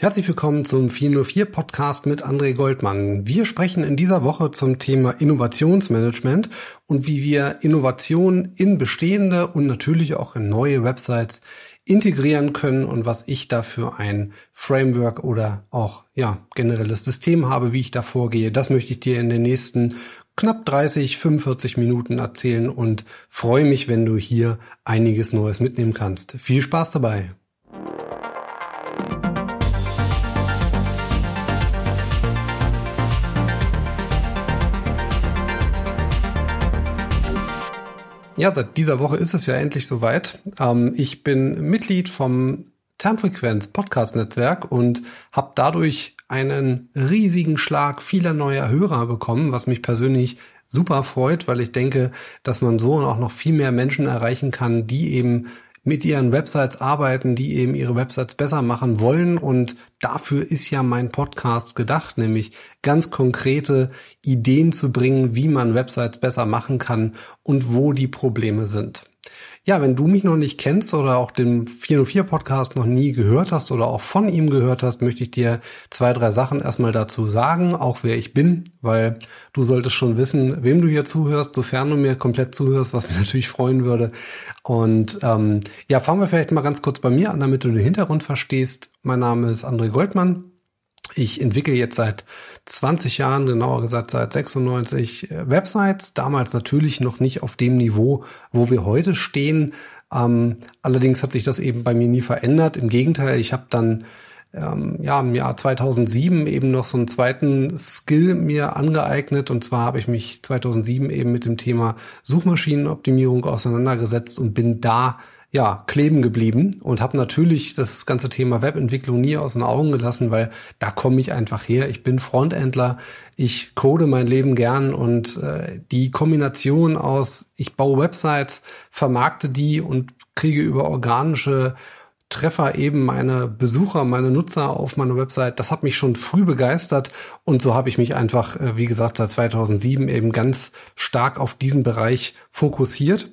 Herzlich willkommen zum 404 Podcast mit André Goldmann. Wir sprechen in dieser Woche zum Thema Innovationsmanagement und wie wir Innovation in bestehende und natürlich auch in neue Websites integrieren können und was ich dafür ein Framework oder auch ja generelles System habe, wie ich da vorgehe. Das möchte ich dir in den nächsten knapp 30, 45 Minuten erzählen und freue mich, wenn du hier einiges Neues mitnehmen kannst. Viel Spaß dabei. Ja, seit dieser Woche ist es ja endlich soweit. Ähm, ich bin Mitglied vom Termfrequenz Podcast Netzwerk und habe dadurch einen riesigen Schlag vieler neuer Hörer bekommen, was mich persönlich super freut, weil ich denke, dass man so auch noch viel mehr Menschen erreichen kann, die eben mit ihren Websites arbeiten, die eben ihre Websites besser machen wollen. Und dafür ist ja mein Podcast gedacht, nämlich ganz konkrete Ideen zu bringen, wie man Websites besser machen kann und wo die Probleme sind. Ja, wenn du mich noch nicht kennst oder auch den 404 Podcast noch nie gehört hast oder auch von ihm gehört hast, möchte ich dir zwei, drei Sachen erstmal dazu sagen, auch wer ich bin, weil du solltest schon wissen, wem du hier zuhörst, sofern du mir komplett zuhörst, was mich natürlich freuen würde. Und ähm, ja, fangen wir vielleicht mal ganz kurz bei mir an, damit du den Hintergrund verstehst. Mein Name ist André Goldmann. Ich entwickle jetzt seit 20 Jahren, genauer gesagt seit 96 äh, Websites, damals natürlich noch nicht auf dem Niveau, wo wir heute stehen. Ähm, allerdings hat sich das eben bei mir nie verändert. Im Gegenteil, ich habe dann ähm, ja im Jahr 2007 eben noch so einen zweiten Skill mir angeeignet und zwar habe ich mich 2007 eben mit dem Thema Suchmaschinenoptimierung auseinandergesetzt und bin da ja, kleben geblieben und habe natürlich das ganze Thema Webentwicklung nie aus den Augen gelassen, weil da komme ich einfach her. Ich bin Frontendler, ich code mein Leben gern und äh, die Kombination aus, ich baue Websites, vermarkte die und kriege über organische Treffer eben meine Besucher, meine Nutzer auf meiner Website. Das hat mich schon früh begeistert und so habe ich mich einfach, äh, wie gesagt, seit 2007 eben ganz stark auf diesen Bereich fokussiert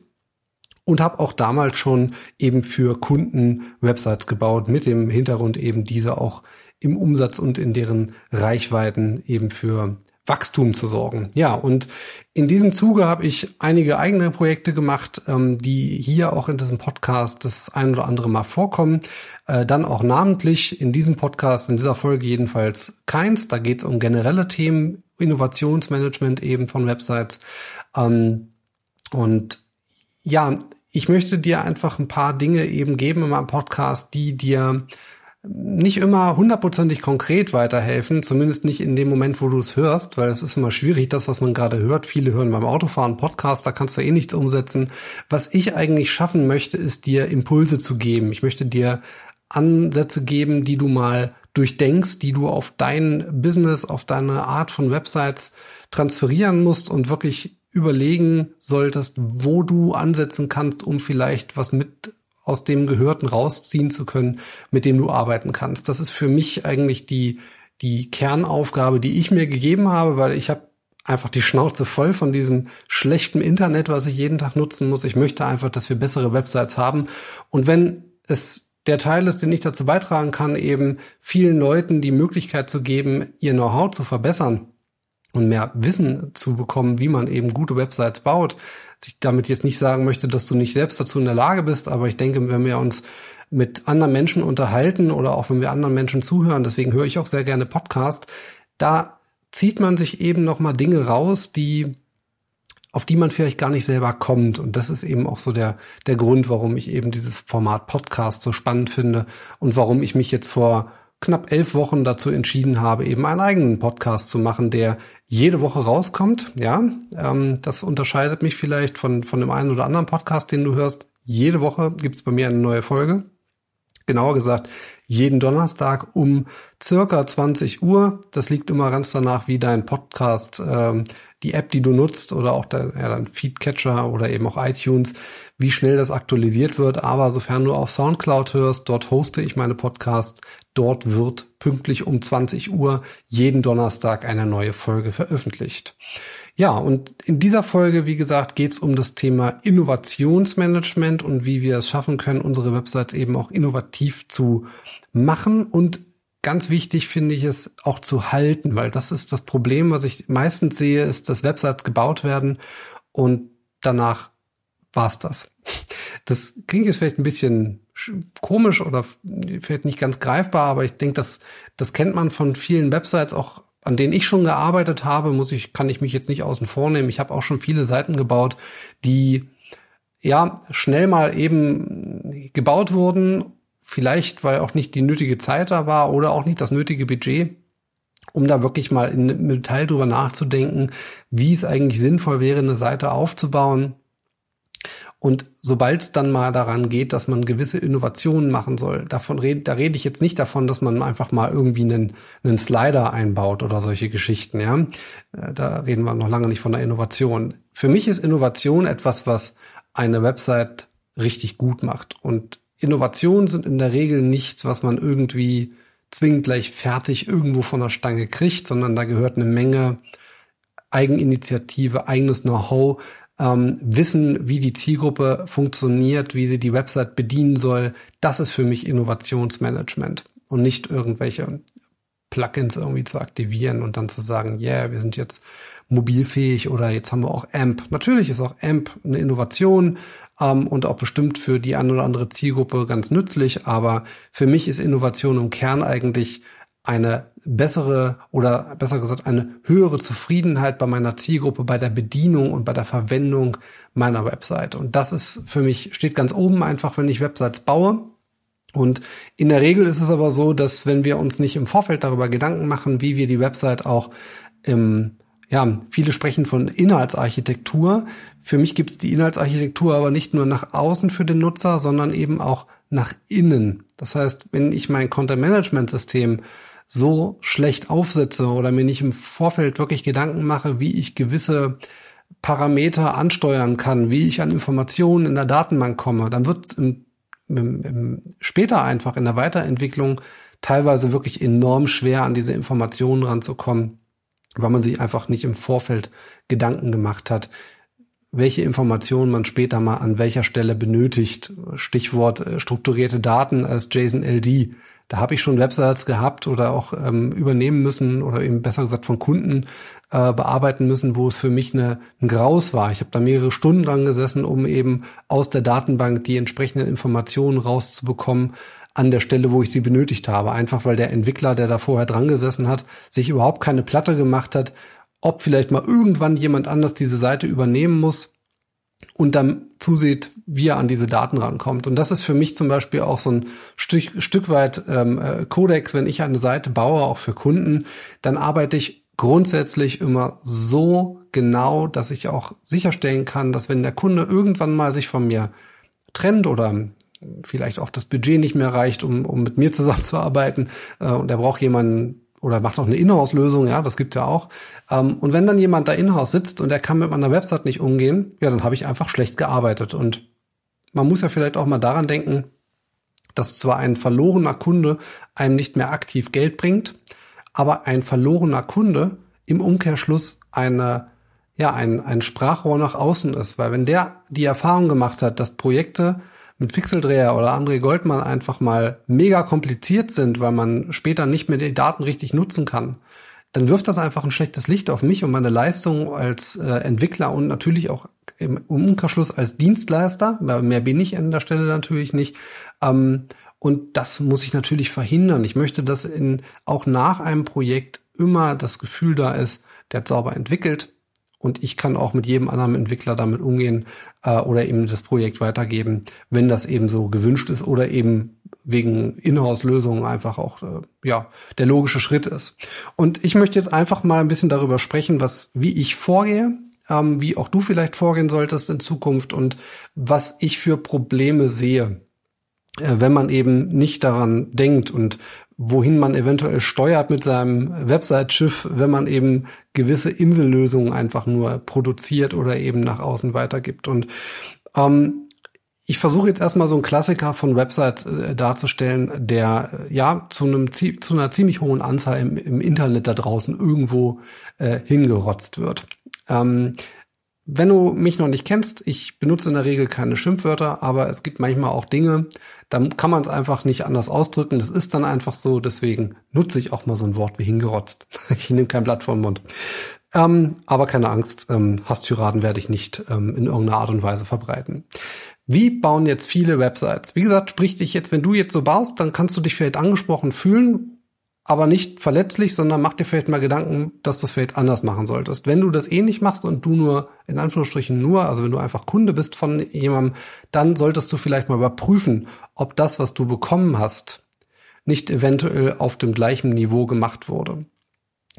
und habe auch damals schon eben für Kunden Websites gebaut mit dem Hintergrund eben diese auch im Umsatz und in deren Reichweiten eben für Wachstum zu sorgen. Ja, und in diesem Zuge habe ich einige eigene Projekte gemacht, ähm, die hier auch in diesem Podcast das ein oder andere Mal vorkommen. Äh, dann auch namentlich in diesem Podcast, in dieser Folge jedenfalls keins. Da geht es um generelle Themen, Innovationsmanagement eben von Websites. Ähm, und ja, ich möchte dir einfach ein paar Dinge eben geben in meinem Podcast, die dir nicht immer hundertprozentig konkret weiterhelfen, zumindest nicht in dem Moment, wo du es hörst, weil es ist immer schwierig, das, was man gerade hört. Viele hören beim Autofahren Podcast, da kannst du eh nichts umsetzen. Was ich eigentlich schaffen möchte, ist dir Impulse zu geben. Ich möchte dir Ansätze geben, die du mal durchdenkst, die du auf dein Business, auf deine Art von Websites transferieren musst und wirklich überlegen solltest, wo du ansetzen kannst, um vielleicht was mit aus dem Gehörten rausziehen zu können, mit dem du arbeiten kannst. Das ist für mich eigentlich die, die Kernaufgabe, die ich mir gegeben habe, weil ich habe einfach die Schnauze voll von diesem schlechten Internet, was ich jeden Tag nutzen muss. Ich möchte einfach, dass wir bessere Websites haben. Und wenn es der Teil ist, den ich dazu beitragen kann, eben vielen Leuten die Möglichkeit zu geben, ihr Know-how zu verbessern, und mehr Wissen zu bekommen, wie man eben gute Websites baut. Ich damit jetzt nicht sagen möchte, dass du nicht selbst dazu in der Lage bist, aber ich denke, wenn wir uns mit anderen Menschen unterhalten oder auch wenn wir anderen Menschen zuhören, deswegen höre ich auch sehr gerne Podcast, da zieht man sich eben noch mal Dinge raus, die auf die man vielleicht gar nicht selber kommt. Und das ist eben auch so der, der Grund, warum ich eben dieses Format Podcast so spannend finde und warum ich mich jetzt vor knapp elf Wochen dazu entschieden habe, eben einen eigenen Podcast zu machen, der jede Woche rauskommt. Ja, ähm, das unterscheidet mich vielleicht von, von dem einen oder anderen Podcast, den du hörst. Jede Woche gibt's bei mir eine neue Folge. Genauer gesagt, jeden Donnerstag um circa 20 Uhr. Das liegt immer ganz danach, wie dein Podcast, ähm, die App, die du nutzt oder auch dein, ja, dein Feedcatcher oder eben auch iTunes, wie schnell das aktualisiert wird. Aber sofern du auf Soundcloud hörst, dort hoste ich meine Podcasts. Dort wird pünktlich um 20 Uhr jeden Donnerstag eine neue Folge veröffentlicht. Ja, und in dieser Folge, wie gesagt, geht es um das Thema Innovationsmanagement und wie wir es schaffen können, unsere Websites eben auch innovativ zu machen und ganz wichtig finde ich es auch zu halten, weil das ist das Problem, was ich meistens sehe, ist, dass Websites gebaut werden und danach war's das. Das klingt jetzt vielleicht ein bisschen komisch oder vielleicht nicht ganz greifbar, aber ich denke, das, das kennt man von vielen Websites, auch an denen ich schon gearbeitet habe, muss ich, kann ich mich jetzt nicht außen vor nehmen. Ich habe auch schon viele Seiten gebaut, die ja schnell mal eben gebaut wurden, vielleicht weil auch nicht die nötige Zeit da war oder auch nicht das nötige Budget um da wirklich mal in, im Detail drüber nachzudenken, wie es eigentlich sinnvoll wäre, eine Seite aufzubauen, und sobald es dann mal daran geht, dass man gewisse Innovationen machen soll, davon rede, da rede ich jetzt nicht davon, dass man einfach mal irgendwie einen, einen Slider einbaut oder solche Geschichten, ja. Äh, da reden wir noch lange nicht von der Innovation. Für mich ist Innovation etwas, was eine Website richtig gut macht. Und Innovationen sind in der Regel nichts, was man irgendwie zwingend gleich fertig irgendwo von der Stange kriegt, sondern da gehört eine Menge Eigeninitiative, eigenes Know-how, ähm, wissen, wie die Zielgruppe funktioniert, wie sie die Website bedienen soll. Das ist für mich Innovationsmanagement und nicht irgendwelche Plugins irgendwie zu aktivieren und dann zu sagen, yeah, wir sind jetzt mobilfähig oder jetzt haben wir auch AMP. Natürlich ist auch AMP eine Innovation ähm, und auch bestimmt für die eine oder andere Zielgruppe ganz nützlich, aber für mich ist Innovation im Kern eigentlich eine bessere oder besser gesagt eine höhere Zufriedenheit bei meiner Zielgruppe, bei der Bedienung und bei der Verwendung meiner Website. Und das ist für mich, steht ganz oben einfach, wenn ich Websites baue. Und in der Regel ist es aber so, dass wenn wir uns nicht im Vorfeld darüber Gedanken machen, wie wir die Website auch im ja, viele sprechen von Inhaltsarchitektur. Für mich gibt es die Inhaltsarchitektur aber nicht nur nach außen für den Nutzer, sondern eben auch nach innen. Das heißt, wenn ich mein Content-Management-System so schlecht aufsetze oder mir nicht im Vorfeld wirklich Gedanken mache, wie ich gewisse Parameter ansteuern kann, wie ich an Informationen in der Datenbank komme, dann wird im, im, im, später einfach in der Weiterentwicklung teilweise wirklich enorm schwer, an diese Informationen ranzukommen, weil man sich einfach nicht im Vorfeld Gedanken gemacht hat, welche Informationen man später mal an welcher Stelle benötigt. Stichwort äh, strukturierte Daten als JSON-LD da habe ich schon Websites gehabt oder auch ähm, übernehmen müssen oder eben besser gesagt von Kunden äh, bearbeiten müssen, wo es für mich eine, ein Graus war. Ich habe da mehrere Stunden dran gesessen, um eben aus der Datenbank die entsprechenden Informationen rauszubekommen an der Stelle, wo ich sie benötigt habe. Einfach weil der Entwickler, der da vorher dran gesessen hat, sich überhaupt keine Platte gemacht hat, ob vielleicht mal irgendwann jemand anders diese Seite übernehmen muss und dann zusieht, wie er an diese Daten rankommt. Und das ist für mich zum Beispiel auch so ein Stück, Stück weit ähm, äh, Codex, wenn ich eine Seite baue, auch für Kunden, dann arbeite ich grundsätzlich immer so genau, dass ich auch sicherstellen kann, dass wenn der Kunde irgendwann mal sich von mir trennt oder vielleicht auch das Budget nicht mehr reicht, um, um mit mir zusammenzuarbeiten äh, und er braucht jemanden, oder macht auch eine Inhouse-Lösung, ja, das gibt ja auch. Ähm, und wenn dann jemand da Inhouse sitzt und er kann mit meiner Website nicht umgehen, ja, dann habe ich einfach schlecht gearbeitet. Und man muss ja vielleicht auch mal daran denken, dass zwar ein verlorener Kunde einem nicht mehr aktiv Geld bringt, aber ein verlorener Kunde im Umkehrschluss eine, ja, ein, ein Sprachrohr nach außen ist. Weil wenn der die Erfahrung gemacht hat, dass Projekte mit Pixeldreher oder André Goldmann einfach mal mega kompliziert sind, weil man später nicht mehr die Daten richtig nutzen kann, dann wirft das einfach ein schlechtes Licht auf mich und meine Leistung als äh, Entwickler und natürlich auch im Umkehrschluss als Dienstleister. Mehr bin ich an der Stelle natürlich nicht. Ähm, und das muss ich natürlich verhindern. Ich möchte, dass in, auch nach einem Projekt immer das Gefühl da ist, der hat sauber entwickelt, und ich kann auch mit jedem anderen Entwickler damit umgehen äh, oder eben das Projekt weitergeben, wenn das eben so gewünscht ist oder eben wegen Inhouse-Lösungen einfach auch äh, ja der logische Schritt ist. Und ich möchte jetzt einfach mal ein bisschen darüber sprechen, was wie ich vorgehe, ähm, wie auch du vielleicht vorgehen solltest in Zukunft und was ich für Probleme sehe äh, wenn man eben nicht daran denkt und wohin man eventuell steuert mit seinem Website-Schiff, wenn man eben gewisse Insellösungen einfach nur produziert oder eben nach außen weitergibt. Und ähm, ich versuche jetzt erstmal so einen Klassiker von Websites äh, darzustellen, der äh, ja zu einem zu einer ziemlich hohen Anzahl im, im Internet da draußen irgendwo äh, hingerotzt wird. Ähm, wenn du mich noch nicht kennst, ich benutze in der Regel keine Schimpfwörter, aber es gibt manchmal auch Dinge, da kann man es einfach nicht anders ausdrücken. Das ist dann einfach so. Deswegen nutze ich auch mal so ein Wort wie hingerotzt. Ich nehme kein Blatt vor den Mund. Ähm, aber keine Angst, ähm, Hasstyraden werde ich nicht ähm, in irgendeiner Art und Weise verbreiten. Wie bauen jetzt viele Websites? Wie gesagt, sprich dich jetzt, wenn du jetzt so baust, dann kannst du dich vielleicht angesprochen fühlen aber nicht verletzlich, sondern mach dir vielleicht mal Gedanken, dass du es vielleicht anders machen solltest. Wenn du das eh machst und du nur, in Anführungsstrichen nur, also wenn du einfach Kunde bist von jemandem, dann solltest du vielleicht mal überprüfen, ob das, was du bekommen hast, nicht eventuell auf dem gleichen Niveau gemacht wurde.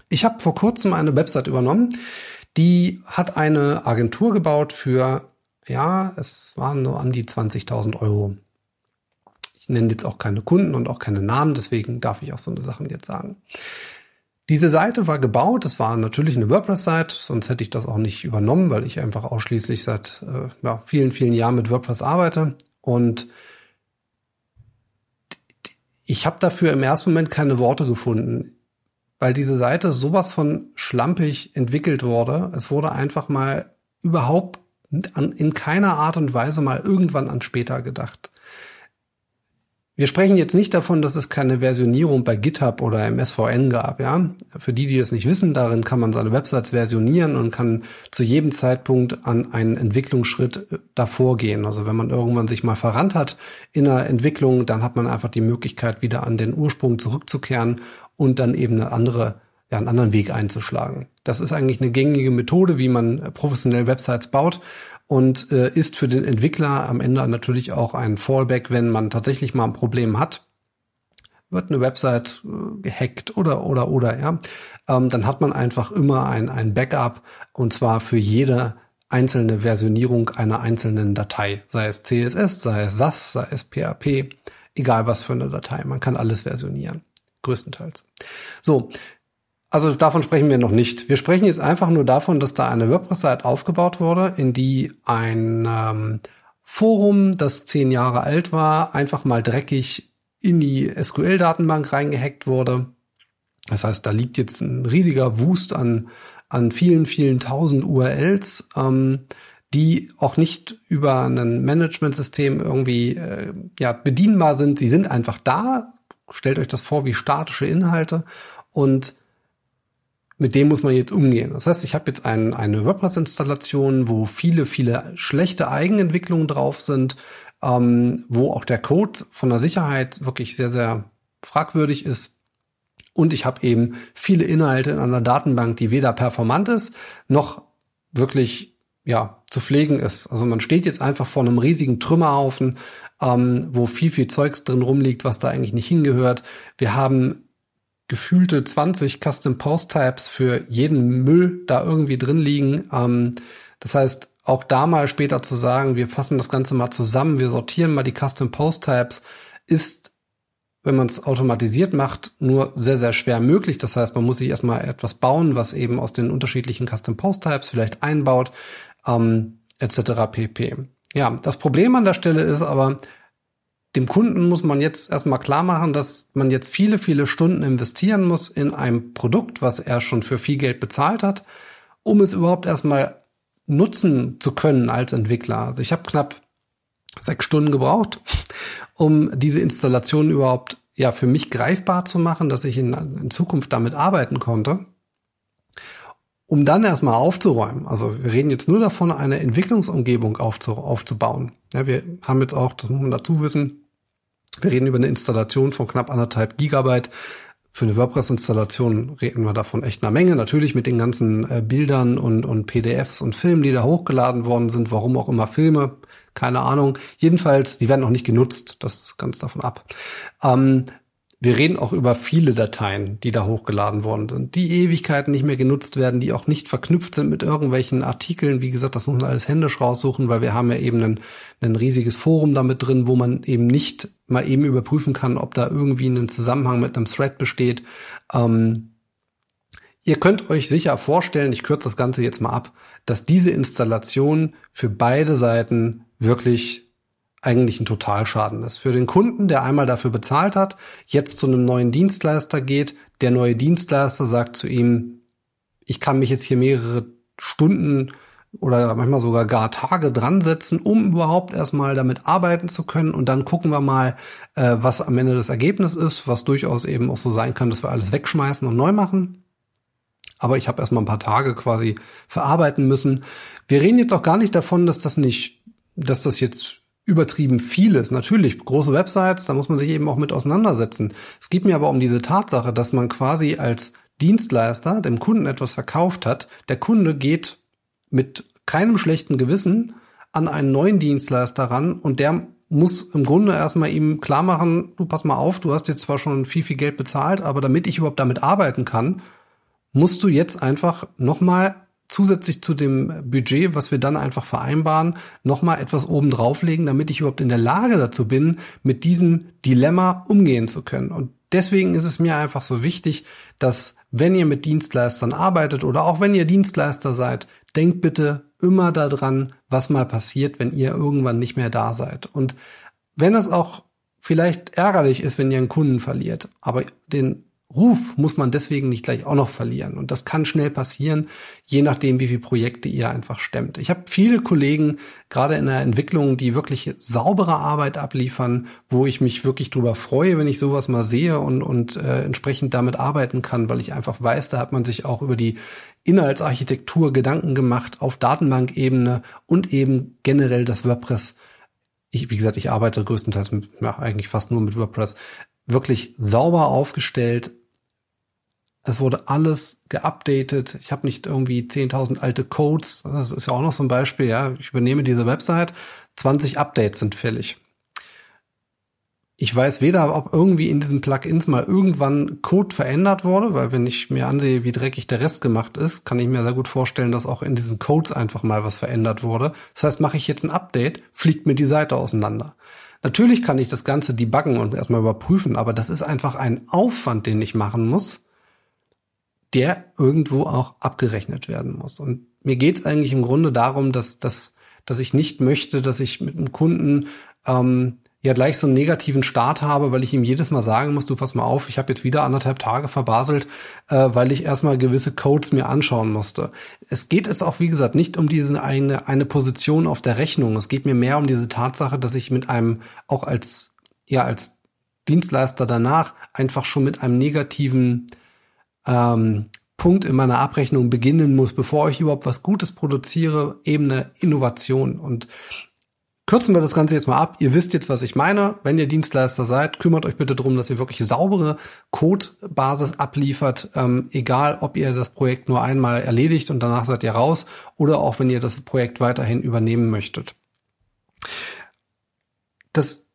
Ich habe vor kurzem eine Website übernommen, die hat eine Agentur gebaut für, ja, es waren so an die 20.000 Euro. Ich nenne jetzt auch keine Kunden und auch keine Namen, deswegen darf ich auch so eine Sachen jetzt sagen. Diese Seite war gebaut, es war natürlich eine WordPress-Seite, sonst hätte ich das auch nicht übernommen, weil ich einfach ausschließlich seit äh, ja, vielen, vielen Jahren mit WordPress arbeite. Und ich habe dafür im ersten Moment keine Worte gefunden, weil diese Seite sowas von schlampig entwickelt wurde. Es wurde einfach mal überhaupt in keiner Art und Weise mal irgendwann an später gedacht. Wir sprechen jetzt nicht davon, dass es keine Versionierung bei GitHub oder im SVN gab, ja. Für die, die das nicht wissen, darin kann man seine Websites versionieren und kann zu jedem Zeitpunkt an einen Entwicklungsschritt äh, davor gehen. Also wenn man irgendwann sich mal verrannt hat in der Entwicklung, dann hat man einfach die Möglichkeit, wieder an den Ursprung zurückzukehren und dann eben eine andere ja, einen anderen Weg einzuschlagen. Das ist eigentlich eine gängige Methode, wie man professionell Websites baut und äh, ist für den Entwickler am Ende natürlich auch ein Fallback, wenn man tatsächlich mal ein Problem hat. Wird eine Website äh, gehackt oder oder oder ja, ähm, dann hat man einfach immer ein, ein Backup und zwar für jede einzelne Versionierung einer einzelnen Datei, sei es CSS, sei es SAS, sei es PHP, egal was für eine Datei. Man kann alles versionieren, größtenteils. So, also davon sprechen wir noch nicht. Wir sprechen jetzt einfach nur davon, dass da eine WordPress-Seite aufgebaut wurde, in die ein ähm, Forum, das zehn Jahre alt war, einfach mal dreckig in die SQL-Datenbank reingehackt wurde. Das heißt, da liegt jetzt ein riesiger Wust an, an vielen, vielen tausend URLs, ähm, die auch nicht über ein Management-System irgendwie äh, ja, bedienbar sind. Sie sind einfach da. Stellt euch das vor wie statische Inhalte und mit dem muss man jetzt umgehen. Das heißt, ich habe jetzt ein, eine WordPress-Installation, wo viele, viele schlechte Eigenentwicklungen drauf sind, ähm, wo auch der Code von der Sicherheit wirklich sehr, sehr fragwürdig ist. Und ich habe eben viele Inhalte in einer Datenbank, die weder performant ist, noch wirklich ja, zu pflegen ist. Also man steht jetzt einfach vor einem riesigen Trümmerhaufen, ähm, wo viel, viel Zeugs drin rumliegt, was da eigentlich nicht hingehört. Wir haben gefühlte 20 Custom Post Types für jeden Müll da irgendwie drin liegen. Ähm, das heißt, auch da mal später zu sagen, wir fassen das Ganze mal zusammen, wir sortieren mal die Custom Post Types, ist, wenn man es automatisiert macht, nur sehr, sehr schwer möglich. Das heißt, man muss sich erstmal etwas bauen, was eben aus den unterschiedlichen Custom Post Types vielleicht einbaut, ähm, etc. pp. Ja, das Problem an der Stelle ist aber, dem Kunden muss man jetzt erstmal klar machen, dass man jetzt viele, viele Stunden investieren muss in ein Produkt, was er schon für viel Geld bezahlt hat, um es überhaupt erstmal nutzen zu können als Entwickler. Also ich habe knapp sechs Stunden gebraucht, um diese Installation überhaupt ja für mich greifbar zu machen, dass ich in, in Zukunft damit arbeiten konnte. Um dann erstmal aufzuräumen. Also wir reden jetzt nur davon, eine Entwicklungsumgebung aufzubauen. Ja, wir haben jetzt auch, das muss man dazu wissen, wir reden über eine Installation von knapp anderthalb Gigabyte. Für eine WordPress-Installation reden wir davon echt einer Menge. Natürlich mit den ganzen äh, Bildern und, und PDFs und Filmen, die da hochgeladen worden sind. Warum auch immer Filme, keine Ahnung. Jedenfalls, die werden noch nicht genutzt. Das ist ganz davon ab. Ähm, wir reden auch über viele Dateien, die da hochgeladen worden sind, die Ewigkeiten nicht mehr genutzt werden, die auch nicht verknüpft sind mit irgendwelchen Artikeln. Wie gesagt, das muss man alles händisch raussuchen, weil wir haben ja eben ein, ein riesiges Forum damit drin, wo man eben nicht mal eben überprüfen kann, ob da irgendwie ein Zusammenhang mit einem Thread besteht. Ähm, ihr könnt euch sicher vorstellen, ich kürze das Ganze jetzt mal ab, dass diese Installation für beide Seiten wirklich eigentlich ein Totalschaden ist. Für den Kunden, der einmal dafür bezahlt hat, jetzt zu einem neuen Dienstleister geht, der neue Dienstleister sagt zu ihm, ich kann mich jetzt hier mehrere Stunden oder manchmal sogar gar Tage dran setzen, um überhaupt erstmal damit arbeiten zu können. Und dann gucken wir mal, äh, was am Ende das Ergebnis ist, was durchaus eben auch so sein kann, dass wir alles wegschmeißen und neu machen. Aber ich habe erstmal ein paar Tage quasi verarbeiten müssen. Wir reden jetzt auch gar nicht davon, dass das nicht, dass das jetzt übertrieben viel ist. Natürlich, große Websites, da muss man sich eben auch mit auseinandersetzen. Es geht mir aber um diese Tatsache, dass man quasi als Dienstleister dem Kunden etwas verkauft hat. Der Kunde geht mit keinem schlechten Gewissen an einen neuen Dienstleister ran und der muss im Grunde erstmal ihm klar machen, du pass mal auf, du hast jetzt zwar schon viel, viel Geld bezahlt, aber damit ich überhaupt damit arbeiten kann, musst du jetzt einfach nochmal zusätzlich zu dem Budget, was wir dann einfach vereinbaren, nochmal etwas oben drauflegen, damit ich überhaupt in der Lage dazu bin, mit diesem Dilemma umgehen zu können. Und deswegen ist es mir einfach so wichtig, dass wenn ihr mit Dienstleistern arbeitet oder auch wenn ihr Dienstleister seid, denkt bitte immer daran, was mal passiert, wenn ihr irgendwann nicht mehr da seid. Und wenn es auch vielleicht ärgerlich ist, wenn ihr einen Kunden verliert, aber den Ruf muss man deswegen nicht gleich auch noch verlieren. Und das kann schnell passieren, je nachdem, wie viele Projekte ihr einfach stemmt. Ich habe viele Kollegen, gerade in der Entwicklung, die wirklich saubere Arbeit abliefern, wo ich mich wirklich drüber freue, wenn ich sowas mal sehe und, und äh, entsprechend damit arbeiten kann, weil ich einfach weiß, da hat man sich auch über die Inhaltsarchitektur Gedanken gemacht auf Datenbankebene und eben generell das WordPress ich, wie gesagt, ich arbeite größtenteils mit, ja, eigentlich fast nur mit WordPress, wirklich sauber aufgestellt. Es wurde alles geupdatet. Ich habe nicht irgendwie 10.000 alte Codes. Das ist ja auch noch so ein Beispiel. Ja, ich übernehme diese Website. 20 Updates sind fällig. Ich weiß weder, ob irgendwie in diesen Plugins mal irgendwann Code verändert wurde, weil wenn ich mir ansehe, wie dreckig der Rest gemacht ist, kann ich mir sehr gut vorstellen, dass auch in diesen Codes einfach mal was verändert wurde. Das heißt, mache ich jetzt ein Update, fliegt mir die Seite auseinander. Natürlich kann ich das Ganze debuggen und erstmal überprüfen, aber das ist einfach ein Aufwand, den ich machen muss, der irgendwo auch abgerechnet werden muss. Und mir geht es eigentlich im Grunde darum, dass, dass, dass ich nicht möchte, dass ich mit einem Kunden ähm, ja gleich so einen negativen Start habe, weil ich ihm jedes Mal sagen muss, du pass mal auf, ich habe jetzt wieder anderthalb Tage verbaselt, äh, weil ich erstmal gewisse Codes mir anschauen musste. Es geht jetzt auch, wie gesagt, nicht um diese eine, eine Position auf der Rechnung. Es geht mir mehr um diese Tatsache, dass ich mit einem, auch als, ja, als Dienstleister danach einfach schon mit einem negativen ähm, Punkt in meiner Abrechnung beginnen muss, bevor ich überhaupt was Gutes produziere, eben eine Innovation. Und Kürzen wir das Ganze jetzt mal ab. Ihr wisst jetzt, was ich meine. Wenn ihr Dienstleister seid, kümmert euch bitte darum, dass ihr wirklich saubere Codebasis abliefert. Ähm, egal, ob ihr das Projekt nur einmal erledigt und danach seid ihr raus oder auch wenn ihr das Projekt weiterhin übernehmen möchtet. Das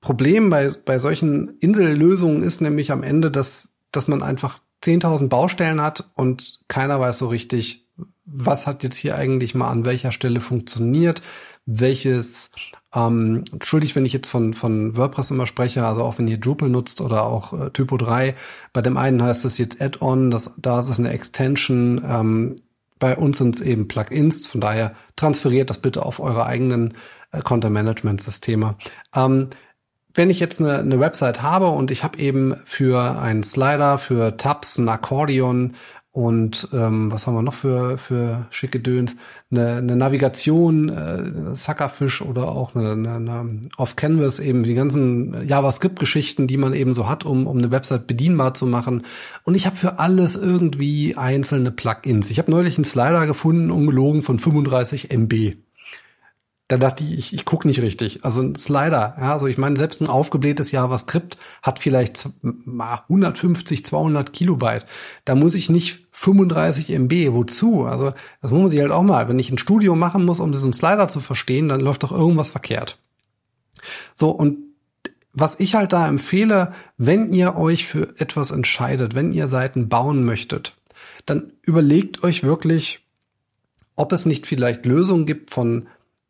Problem bei, bei solchen Insellösungen ist nämlich am Ende, dass, dass man einfach 10.000 Baustellen hat und keiner weiß so richtig, was hat jetzt hier eigentlich mal an welcher Stelle funktioniert, welches ähm, entschuldigt, wenn ich jetzt von, von WordPress immer spreche, also auch wenn ihr Drupal nutzt oder auch äh, Typo 3. Bei dem einen heißt es jetzt Add-on, das, da ist es eine Extension. Ähm, bei uns sind es eben Plugins, von daher transferiert das bitte auf eure eigenen äh, Content-Management-Systeme. Ähm, wenn ich jetzt eine, eine Website habe und ich habe eben für einen Slider, für Tabs, ein Akkordeon und ähm, was haben wir noch für, für schicke Döns? Eine, eine Navigation, äh, Suckerfish oder auch eine, eine, eine Off-Canvas, eben die ganzen JavaScript-Geschichten, die man eben so hat, um, um eine Website bedienbar zu machen. Und ich habe für alles irgendwie einzelne Plugins. Ich habe neulich einen Slider gefunden, ungelogen, von 35 MB da dachte ich, ich, ich gucke nicht richtig. Also ein Slider, ja, also ich meine, selbst ein aufgeblähtes JavaScript hat vielleicht 150, 200 Kilobyte. Da muss ich nicht 35 MB. Wozu? Also das muss man sich halt auch mal, wenn ich ein Studio machen muss, um diesen Slider zu verstehen, dann läuft doch irgendwas verkehrt. So, und was ich halt da empfehle, wenn ihr euch für etwas entscheidet, wenn ihr Seiten bauen möchtet, dann überlegt euch wirklich, ob es nicht vielleicht Lösungen gibt von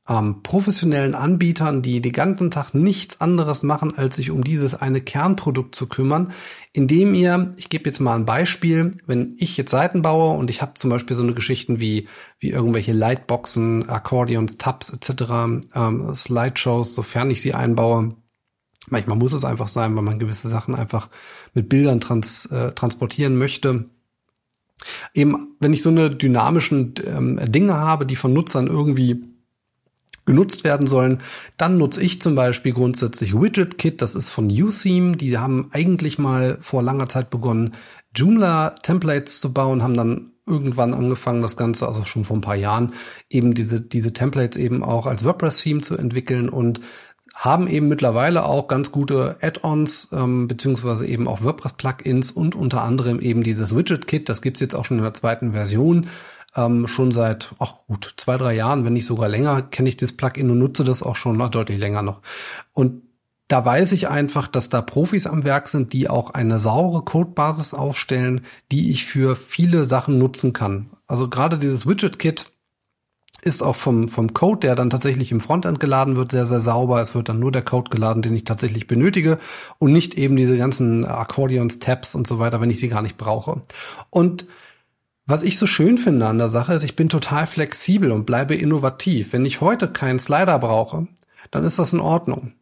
ähm, professionellen Anbietern, die den ganzen Tag nichts anderes machen, als sich um dieses eine Kernprodukt zu kümmern, indem ihr, ich gebe jetzt mal ein Beispiel, wenn ich jetzt Seiten baue und ich habe zum Beispiel so eine Geschichten wie, wie irgendwelche Lightboxen, Accordions, Tabs etc., ähm, Slideshows, sofern ich sie einbaue, Manchmal muss es einfach sein, weil man gewisse Sachen einfach mit Bildern trans, äh, transportieren möchte. eben, wenn ich so eine dynamischen ähm, Dinge habe, die von Nutzern irgendwie genutzt werden sollen, dann nutze ich zum Beispiel grundsätzlich WidgetKit, das ist von UTheme. Die haben eigentlich mal vor langer Zeit begonnen, Joomla-Templates zu bauen, haben dann irgendwann angefangen, das Ganze, also schon vor ein paar Jahren, eben diese, diese Templates eben auch als WordPress-Theme zu entwickeln und haben eben mittlerweile auch ganz gute Add-ons ähm, beziehungsweise eben auch WordPress-Plugins und unter anderem eben dieses Widget-Kit. Das gibt's jetzt auch schon in der zweiten Version. Ähm, schon seit, ach gut, zwei, drei Jahren, wenn nicht sogar länger, kenne ich das Plugin und nutze das auch schon noch deutlich länger noch. Und da weiß ich einfach, dass da Profis am Werk sind, die auch eine saure Codebasis aufstellen, die ich für viele Sachen nutzen kann. Also gerade dieses Widget-Kit ist auch vom, vom Code, der dann tatsächlich im Frontend geladen wird, sehr, sehr sauber. Es wird dann nur der Code geladen, den ich tatsächlich benötige und nicht eben diese ganzen Accordions, Tabs und so weiter, wenn ich sie gar nicht brauche. Und was ich so schön finde an der Sache ist, ich bin total flexibel und bleibe innovativ. Wenn ich heute keinen Slider brauche, dann ist das in Ordnung.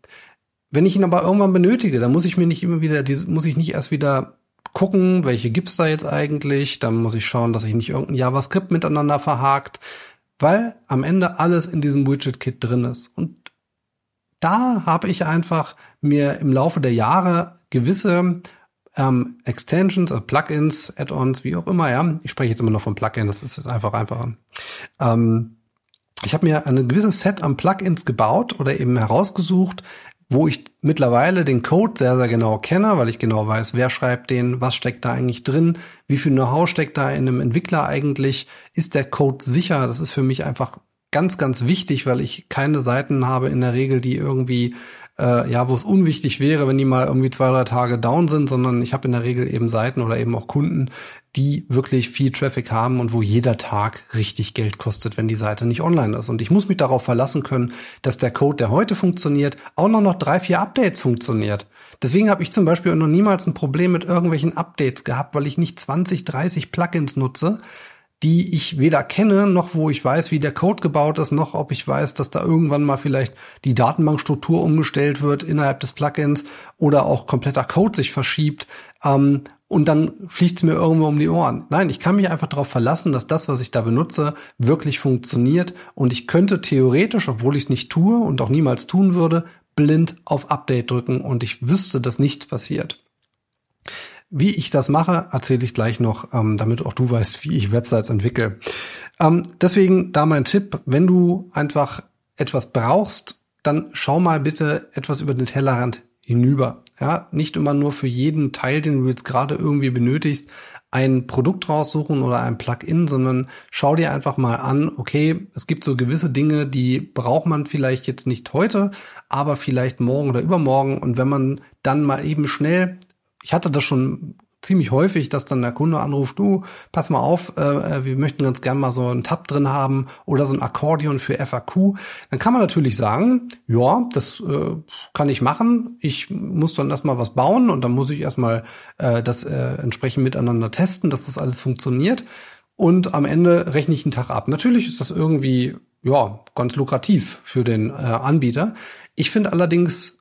Wenn ich ihn aber irgendwann benötige, dann muss ich mir nicht immer wieder, muss ich nicht erst wieder gucken, welche gibt's da jetzt eigentlich, dann muss ich schauen, dass ich nicht irgendein JavaScript miteinander verhakt weil am Ende alles in diesem Widget-Kit drin ist. Und da habe ich einfach mir im Laufe der Jahre gewisse ähm, Extensions, also Plugins, Add-ons, wie auch immer, ja. Ich spreche jetzt immer noch von Plugins, das ist jetzt einfach einfacher. Ähm, ich habe mir ein gewisses Set an Plugins gebaut oder eben herausgesucht, wo ich mittlerweile den Code sehr, sehr genau kenne, weil ich genau weiß, wer schreibt den, was steckt da eigentlich drin, wie viel Know-how steckt da in einem Entwickler eigentlich, ist der Code sicher? Das ist für mich einfach ganz, ganz wichtig, weil ich keine Seiten habe in der Regel, die irgendwie äh, ja, wo es unwichtig wäre, wenn die mal irgendwie zwei, drei Tage down sind, sondern ich habe in der Regel eben Seiten oder eben auch Kunden, die wirklich viel Traffic haben und wo jeder Tag richtig Geld kostet, wenn die Seite nicht online ist. Und ich muss mich darauf verlassen können, dass der Code, der heute funktioniert, auch noch noch drei, vier Updates funktioniert. Deswegen habe ich zum Beispiel noch niemals ein Problem mit irgendwelchen Updates gehabt, weil ich nicht 20, 30 Plugins nutze, die ich weder kenne, noch wo ich weiß, wie der Code gebaut ist, noch ob ich weiß, dass da irgendwann mal vielleicht die Datenbankstruktur umgestellt wird innerhalb des Plugins oder auch kompletter Code sich verschiebt. Ähm, und dann fliegt es mir irgendwo um die Ohren. Nein, ich kann mich einfach darauf verlassen, dass das, was ich da benutze, wirklich funktioniert. Und ich könnte theoretisch, obwohl ich es nicht tue und auch niemals tun würde, blind auf Update drücken und ich wüsste, dass nichts passiert. Wie ich das mache, erzähle ich gleich noch, ähm, damit auch du weißt, wie ich Websites entwickle. Ähm, deswegen da mein Tipp, wenn du einfach etwas brauchst, dann schau mal bitte etwas über den Tellerrand hinüber. Ja, nicht immer nur für jeden Teil, den du jetzt gerade irgendwie benötigst, ein Produkt raussuchen oder ein Plugin, sondern schau dir einfach mal an, okay, es gibt so gewisse Dinge, die braucht man vielleicht jetzt nicht heute, aber vielleicht morgen oder übermorgen. Und wenn man dann mal eben schnell ich hatte das schon ziemlich häufig, dass dann der Kunde anruft, du, pass mal auf, äh, äh, wir möchten ganz gern mal so einen Tab drin haben oder so ein Akkordeon für FAQ. Dann kann man natürlich sagen, ja, das äh, kann ich machen. Ich muss dann erstmal was bauen und dann muss ich erstmal äh, das äh, entsprechend miteinander testen, dass das alles funktioniert. Und am Ende rechne ich einen Tag ab. Natürlich ist das irgendwie, ja, ganz lukrativ für den äh, Anbieter. Ich finde allerdings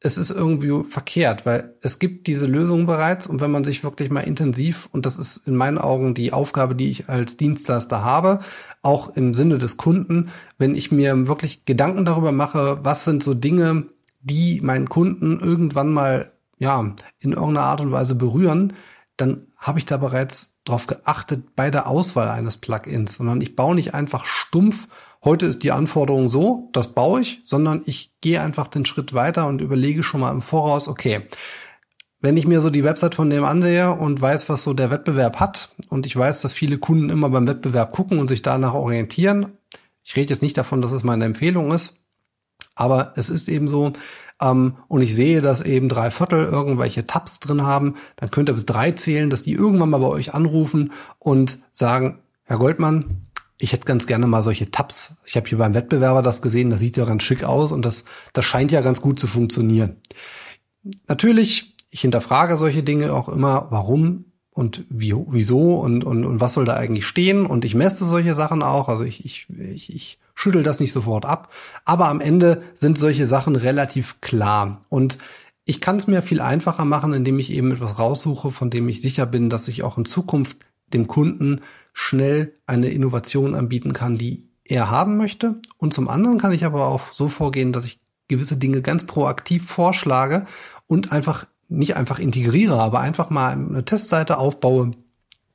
es ist irgendwie verkehrt, weil es gibt diese Lösung bereits und wenn man sich wirklich mal intensiv, und das ist in meinen Augen die Aufgabe, die ich als Dienstleister habe, auch im Sinne des Kunden, wenn ich mir wirklich Gedanken darüber mache, was sind so Dinge, die meinen Kunden irgendwann mal, ja, in irgendeiner Art und Weise berühren, dann habe ich da bereits darauf geachtet bei der Auswahl eines Plugins, sondern ich baue nicht einfach stumpf heute ist die Anforderung so, das baue ich, sondern ich gehe einfach den Schritt weiter und überlege schon mal im Voraus, okay, wenn ich mir so die Website von dem ansehe und weiß, was so der Wettbewerb hat und ich weiß, dass viele Kunden immer beim Wettbewerb gucken und sich danach orientieren, ich rede jetzt nicht davon, dass es meine Empfehlung ist, aber es ist eben so, ähm, und ich sehe, dass eben drei Viertel irgendwelche Tabs drin haben, dann könnt ihr bis drei zählen, dass die irgendwann mal bei euch anrufen und sagen, Herr Goldmann, ich hätte ganz gerne mal solche Tabs. Ich habe hier beim Wettbewerber das gesehen, das sieht ja ganz schick aus und das, das scheint ja ganz gut zu funktionieren. Natürlich, ich hinterfrage solche Dinge auch immer, warum und wie, wieso und, und, und was soll da eigentlich stehen? Und ich messe solche Sachen auch, also ich, ich, ich, ich schüttel das nicht sofort ab, aber am Ende sind solche Sachen relativ klar. Und ich kann es mir viel einfacher machen, indem ich eben etwas raussuche, von dem ich sicher bin, dass ich auch in Zukunft dem Kunden schnell eine Innovation anbieten kann, die er haben möchte. Und zum anderen kann ich aber auch so vorgehen, dass ich gewisse Dinge ganz proaktiv vorschlage und einfach nicht einfach integriere, aber einfach mal eine Testseite aufbaue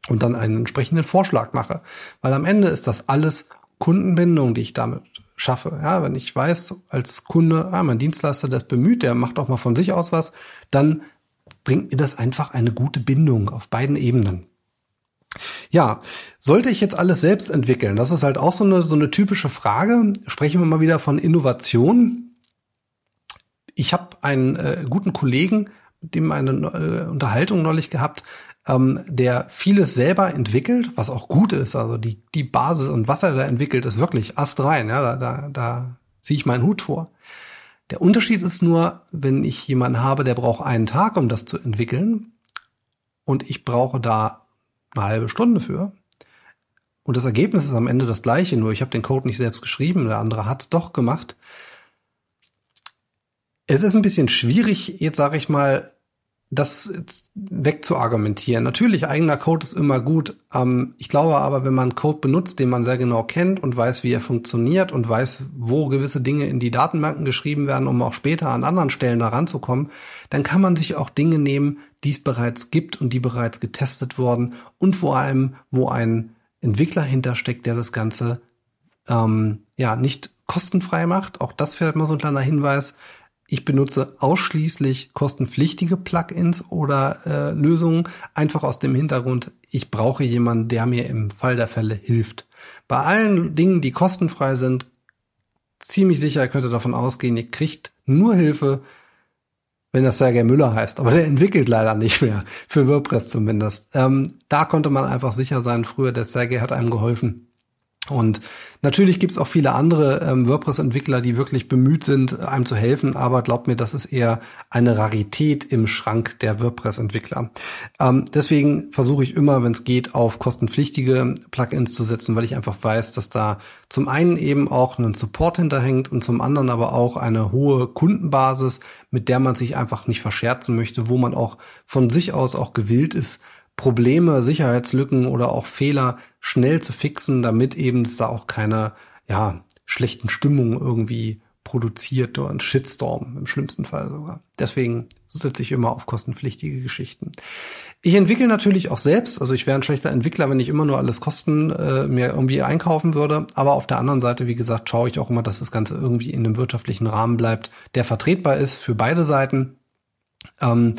und dann einen entsprechenden Vorschlag mache. Weil am Ende ist das alles Kundenbindung, die ich damit schaffe. Ja, wenn ich weiß als Kunde, ah, mein Dienstleister, der ist bemüht, der macht auch mal von sich aus was, dann bringt mir das einfach eine gute Bindung auf beiden Ebenen. Ja, sollte ich jetzt alles selbst entwickeln? Das ist halt auch so eine, so eine typische Frage. Sprechen wir mal wieder von Innovation. Ich habe einen äh, guten Kollegen, dem eine äh, Unterhaltung neulich gehabt, ähm, der vieles selber entwickelt, was auch gut ist. Also die, die Basis und was er da entwickelt, ist wirklich astrein. Ja, da, da, da ziehe ich meinen Hut vor. Der Unterschied ist nur, wenn ich jemanden habe, der braucht einen Tag, um das zu entwickeln, und ich brauche da eine halbe Stunde für. Und das Ergebnis ist am Ende das gleiche, nur ich habe den Code nicht selbst geschrieben, der andere hat es doch gemacht. Es ist ein bisschen schwierig, jetzt sage ich mal, das wegzuargumentieren. Natürlich, eigener Code ist immer gut. Ähm, ich glaube aber, wenn man Code benutzt, den man sehr genau kennt und weiß, wie er funktioniert und weiß, wo gewisse Dinge in die Datenbanken geschrieben werden, um auch später an anderen Stellen da ranzukommen, dann kann man sich auch Dinge nehmen, die es bereits gibt und die bereits getestet wurden und vor allem, wo ein Entwickler hintersteckt, der das Ganze ähm, ja nicht kostenfrei macht. Auch das vielleicht mal so ein kleiner Hinweis ich benutze ausschließlich kostenpflichtige Plugins oder äh, Lösungen, einfach aus dem Hintergrund, ich brauche jemanden, der mir im Fall der Fälle hilft. Bei allen Dingen, die kostenfrei sind, ziemlich sicher könnt ihr davon ausgehen, ihr kriegt nur Hilfe, wenn das Sergei Müller heißt. Aber der entwickelt leider nicht mehr, für WordPress zumindest. Ähm, da konnte man einfach sicher sein, früher der Sergei hat einem geholfen. Und natürlich gibt's auch viele andere ähm, WordPress-Entwickler, die wirklich bemüht sind, einem zu helfen, aber glaubt mir, das ist eher eine Rarität im Schrank der WordPress-Entwickler. Ähm, deswegen versuche ich immer, wenn es geht, auf kostenpflichtige Plugins zu setzen, weil ich einfach weiß, dass da zum einen eben auch einen Support hinterhängt und zum anderen aber auch eine hohe Kundenbasis, mit der man sich einfach nicht verscherzen möchte, wo man auch von sich aus auch gewillt ist, Probleme, Sicherheitslücken oder auch Fehler schnell zu fixen, damit eben es da auch keine ja, schlechten Stimmung irgendwie produziert oder ein Shitstorm im schlimmsten Fall sogar. Deswegen setze ich immer auf kostenpflichtige Geschichten. Ich entwickle natürlich auch selbst, also ich wäre ein schlechter Entwickler, wenn ich immer nur alles Kosten äh, mir irgendwie einkaufen würde. Aber auf der anderen Seite, wie gesagt, schaue ich auch immer, dass das Ganze irgendwie in einem wirtschaftlichen Rahmen bleibt, der vertretbar ist für beide Seiten. Ähm,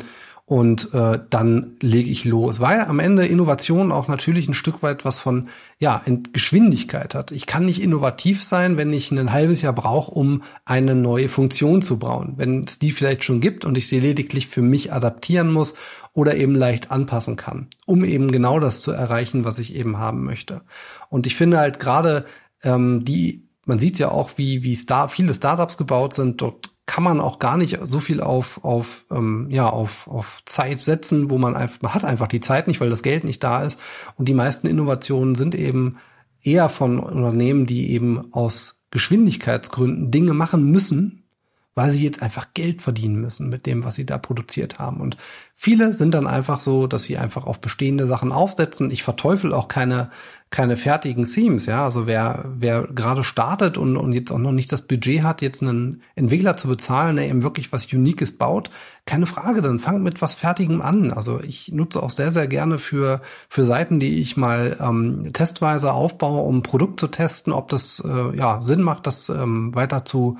und äh, dann lege ich los. Weil am Ende Innovation auch natürlich ein Stück weit was von ja Geschwindigkeit hat. Ich kann nicht innovativ sein, wenn ich ein halbes Jahr brauche, um eine neue Funktion zu bauen. Wenn es die vielleicht schon gibt und ich sie lediglich für mich adaptieren muss oder eben leicht anpassen kann, um eben genau das zu erreichen, was ich eben haben möchte. Und ich finde halt gerade ähm, die man sieht ja auch, wie, wie Star viele Startups gebaut sind. Dort kann man auch gar nicht so viel auf, auf, ähm, ja, auf, auf Zeit setzen, wo man einfach, man hat einfach die Zeit nicht, weil das Geld nicht da ist. Und die meisten Innovationen sind eben eher von Unternehmen, die eben aus Geschwindigkeitsgründen Dinge machen müssen, weil sie jetzt einfach Geld verdienen müssen mit dem, was sie da produziert haben. Und viele sind dann einfach so, dass sie einfach auf bestehende Sachen aufsetzen. Ich verteufel auch keine, keine fertigen Themes, ja. Also wer, wer gerade startet und, und jetzt auch noch nicht das Budget hat, jetzt einen Entwickler zu bezahlen, der eben wirklich was Uniques baut, keine Frage, dann fangt mit was Fertigem an. Also ich nutze auch sehr, sehr gerne für, für Seiten, die ich mal ähm, testweise aufbaue, um Produkt zu testen, ob das äh, ja Sinn macht, das ähm, weiter zu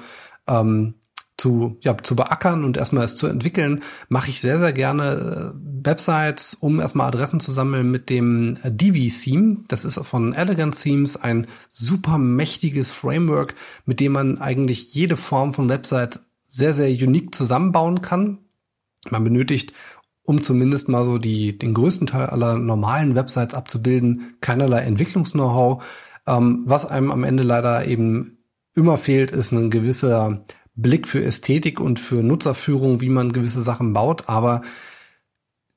ähm, zu, ja, zu beackern und erstmal es zu entwickeln, mache ich sehr, sehr gerne äh, Websites, um erstmal Adressen zu sammeln mit dem äh, Divi-Theme. Das ist von Elegant Themes ein super mächtiges Framework, mit dem man eigentlich jede Form von Website sehr, sehr unique zusammenbauen kann. Man benötigt, um zumindest mal so die, den größten Teil aller normalen Websites abzubilden, keinerlei Entwicklungs-Know-how. Ähm, was einem am Ende leider eben immer fehlt, ist ein gewisser Blick für Ästhetik und für Nutzerführung, wie man gewisse Sachen baut, aber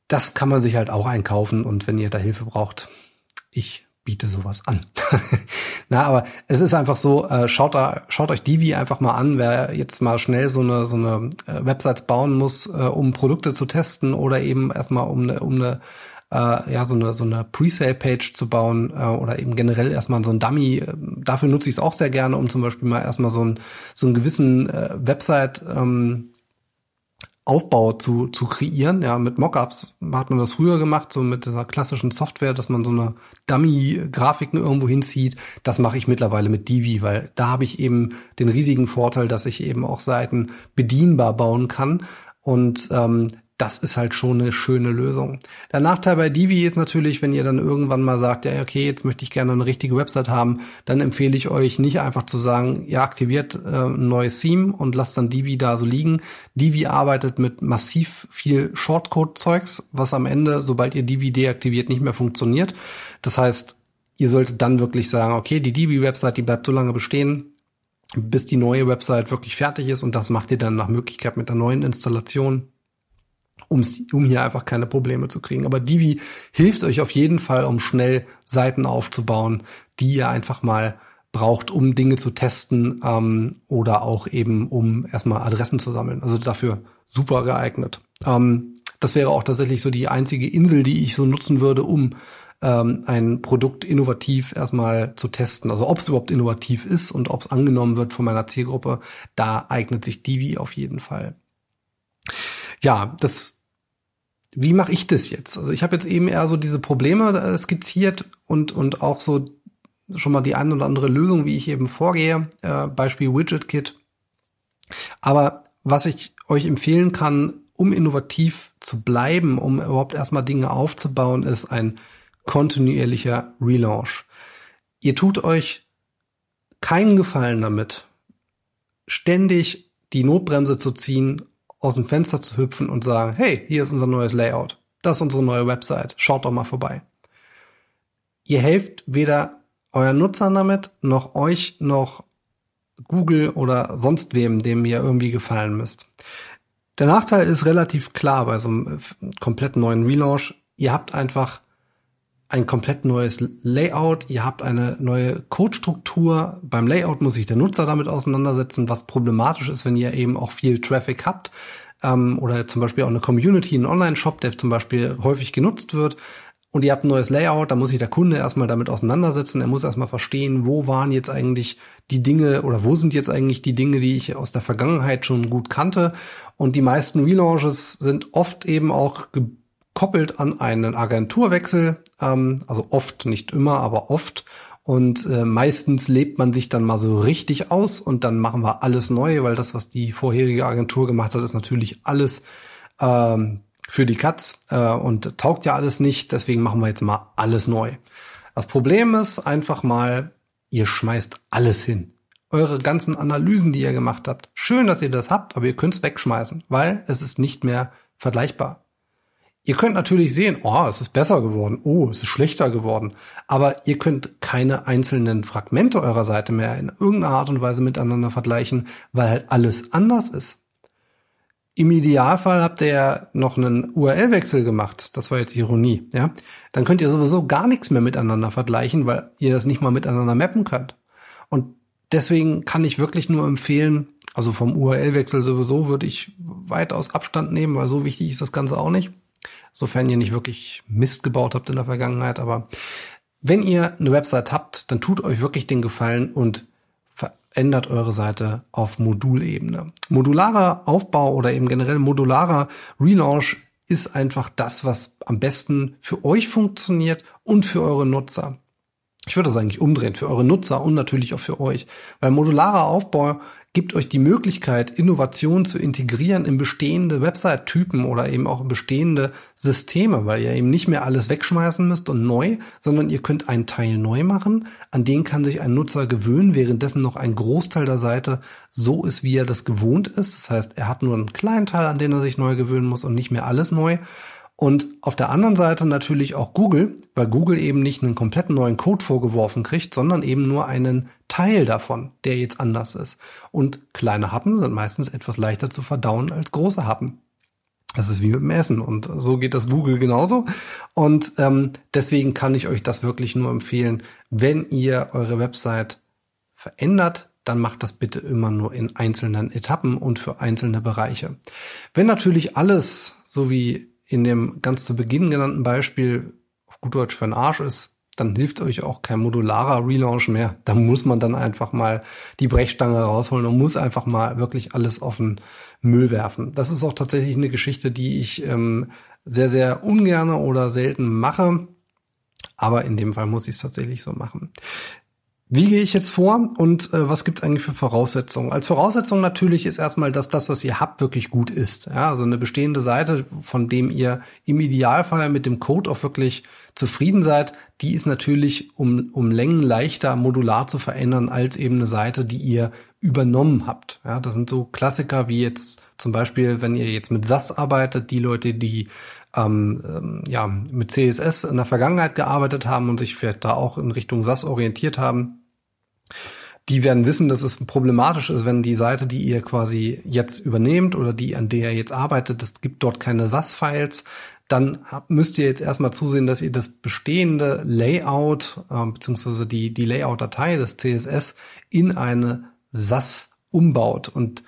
das kann man sich halt auch einkaufen und wenn ihr da Hilfe braucht, ich biete sowas an. Na, aber es ist einfach so, äh, schaut da, schaut euch Divi einfach mal an, wer jetzt mal schnell so eine so eine äh, Website bauen muss, äh, um Produkte zu testen oder eben erstmal um eine um eine äh, ja so eine so eine Presale-Page zu bauen äh, oder eben generell erstmal so ein Dummy. Dafür nutze ich es auch sehr gerne, um zum Beispiel mal erstmal so, ein, so einen gewissen äh, Website ähm, Aufbau zu, zu kreieren. Ja, mit Mockups hat man das früher gemacht, so mit dieser klassischen Software, dass man so eine Dummy-Grafiken irgendwo hinzieht. Das mache ich mittlerweile mit Divi, weil da habe ich eben den riesigen Vorteil, dass ich eben auch Seiten bedienbar bauen kann. Und ähm, das ist halt schon eine schöne Lösung. Der Nachteil bei Divi ist natürlich, wenn ihr dann irgendwann mal sagt, ja, okay, jetzt möchte ich gerne eine richtige Website haben, dann empfehle ich euch nicht einfach zu sagen, ihr aktiviert äh, ein neues Theme und lasst dann Divi da so liegen. Divi arbeitet mit massiv viel Shortcode-Zeugs, was am Ende, sobald ihr Divi deaktiviert, nicht mehr funktioniert. Das heißt, ihr solltet dann wirklich sagen, okay, die Divi-Website, die bleibt so lange bestehen, bis die neue Website wirklich fertig ist und das macht ihr dann nach Möglichkeit mit der neuen Installation um's, um hier einfach keine Probleme zu kriegen. Aber Divi hilft euch auf jeden Fall, um schnell Seiten aufzubauen, die ihr einfach mal braucht, um Dinge zu testen ähm, oder auch eben, um erstmal Adressen zu sammeln. Also dafür super geeignet. Ähm, das wäre auch tatsächlich so die einzige Insel, die ich so nutzen würde, um ähm, ein Produkt innovativ erstmal zu testen. Also ob es überhaupt innovativ ist und ob es angenommen wird von meiner Zielgruppe, da eignet sich Divi auf jeden Fall. Ja, das wie mache ich das jetzt? Also ich habe jetzt eben eher so diese Probleme äh, skizziert und, und auch so schon mal die ein oder andere Lösung, wie ich eben vorgehe, äh, Beispiel Widget Kit. Aber was ich euch empfehlen kann, um innovativ zu bleiben, um überhaupt erstmal Dinge aufzubauen, ist ein kontinuierlicher Relaunch. Ihr tut euch keinen Gefallen damit, ständig die Notbremse zu ziehen aus dem Fenster zu hüpfen und sagen, hey, hier ist unser neues Layout. Das ist unsere neue Website. Schaut doch mal vorbei. Ihr helft weder euren Nutzern damit, noch euch, noch Google oder sonst wem, dem ihr irgendwie gefallen müsst. Der Nachteil ist relativ klar bei so einem komplett neuen Relaunch. Ihr habt einfach ein komplett neues Layout, ihr habt eine neue Codestruktur. Beim Layout muss sich der Nutzer damit auseinandersetzen, was problematisch ist, wenn ihr eben auch viel Traffic habt. Ähm, oder zum Beispiel auch eine Community, einen Online-Shop, der zum Beispiel häufig genutzt wird. Und ihr habt ein neues Layout, da muss sich der Kunde erstmal damit auseinandersetzen. Er muss erstmal verstehen, wo waren jetzt eigentlich die Dinge oder wo sind jetzt eigentlich die Dinge, die ich aus der Vergangenheit schon gut kannte. Und die meisten Relaunches sind oft eben auch koppelt an einen Agenturwechsel, ähm, also oft, nicht immer, aber oft. Und äh, meistens lebt man sich dann mal so richtig aus und dann machen wir alles neu, weil das, was die vorherige Agentur gemacht hat, ist natürlich alles ähm, für die Katz äh, und taugt ja alles nicht. Deswegen machen wir jetzt mal alles neu. Das Problem ist einfach mal, ihr schmeißt alles hin. Eure ganzen Analysen, die ihr gemacht habt. Schön, dass ihr das habt, aber ihr könnt es wegschmeißen, weil es ist nicht mehr vergleichbar. Ihr könnt natürlich sehen, oh, es ist besser geworden, oh, es ist schlechter geworden, aber ihr könnt keine einzelnen Fragmente eurer Seite mehr in irgendeiner Art und Weise miteinander vergleichen, weil halt alles anders ist. Im Idealfall habt ihr ja noch einen URL-Wechsel gemacht. Das war jetzt Ironie, ja. Dann könnt ihr sowieso gar nichts mehr miteinander vergleichen, weil ihr das nicht mal miteinander mappen könnt. Und deswegen kann ich wirklich nur empfehlen, also vom URL-Wechsel sowieso würde ich weitaus Abstand nehmen, weil so wichtig ist das Ganze auch nicht sofern ihr nicht wirklich Mist gebaut habt in der Vergangenheit. Aber wenn ihr eine Website habt, dann tut euch wirklich den Gefallen und verändert eure Seite auf Modulebene. Modularer Aufbau oder eben generell modularer Relaunch ist einfach das, was am besten für euch funktioniert und für eure Nutzer. Ich würde das eigentlich umdrehen, für eure Nutzer und natürlich auch für euch. Weil modularer Aufbau gibt euch die Möglichkeit, Innovation zu integrieren in bestehende Website-Typen oder eben auch in bestehende Systeme, weil ihr eben nicht mehr alles wegschmeißen müsst und neu, sondern ihr könnt einen Teil neu machen, an den kann sich ein Nutzer gewöhnen, währenddessen noch ein Großteil der Seite so ist, wie er das gewohnt ist. Das heißt, er hat nur einen kleinen Teil, an den er sich neu gewöhnen muss und nicht mehr alles neu. Und auf der anderen Seite natürlich auch Google, weil Google eben nicht einen kompletten neuen Code vorgeworfen kriegt, sondern eben nur einen Teil davon, der jetzt anders ist. Und kleine Happen sind meistens etwas leichter zu verdauen als große Happen. Das ist wie mit dem Essen und so geht das Google genauso. Und ähm, deswegen kann ich euch das wirklich nur empfehlen, wenn ihr eure Website verändert, dann macht das bitte immer nur in einzelnen Etappen und für einzelne Bereiche. Wenn natürlich alles so wie in dem ganz zu Beginn genannten Beispiel auf gut Deutsch für ein Arsch ist, dann hilft euch auch kein modularer Relaunch mehr. Da muss man dann einfach mal die Brechstange rausholen und muss einfach mal wirklich alles auf den Müll werfen. Das ist auch tatsächlich eine Geschichte, die ich ähm, sehr, sehr ungerne oder selten mache. Aber in dem Fall muss ich es tatsächlich so machen. Wie gehe ich jetzt vor und äh, was gibt es eigentlich für Voraussetzungen? Als Voraussetzung natürlich ist erstmal, dass das, was ihr habt, wirklich gut ist. Ja, also eine bestehende Seite, von dem ihr im Idealfall mit dem Code auch wirklich zufrieden seid, die ist natürlich um, um Längen leichter modular zu verändern als eben eine Seite, die ihr übernommen habt. Ja, das sind so Klassiker wie jetzt zum Beispiel, wenn ihr jetzt mit SAS arbeitet, die Leute, die ähm, ähm, ja, mit CSS in der Vergangenheit gearbeitet haben und sich vielleicht da auch in Richtung SAS orientiert haben, die werden wissen, dass es problematisch ist, wenn die Seite, die ihr quasi jetzt übernehmt oder die, an der ihr jetzt arbeitet, es gibt dort keine SAS-Files, dann müsst ihr jetzt erstmal zusehen, dass ihr das bestehende Layout äh, beziehungsweise die, die Layout-Datei des CSS in eine SAS umbaut. Und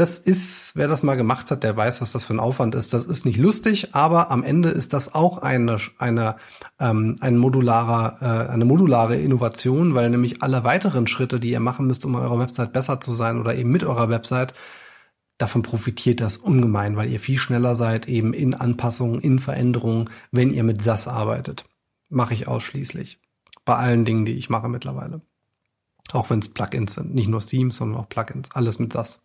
das ist, wer das mal gemacht hat, der weiß, was das für ein Aufwand ist. Das ist nicht lustig, aber am Ende ist das auch eine, eine, ähm, ein modularer, äh, eine modulare Innovation, weil nämlich alle weiteren Schritte, die ihr machen müsst, um eurer Website besser zu sein oder eben mit eurer Website, davon profitiert das ungemein, weil ihr viel schneller seid eben in Anpassungen, in Veränderungen, wenn ihr mit SAS arbeitet. Mache ich ausschließlich. Bei allen Dingen, die ich mache mittlerweile. Auch wenn es Plugins sind, nicht nur Themes, sondern auch Plugins, alles mit SAS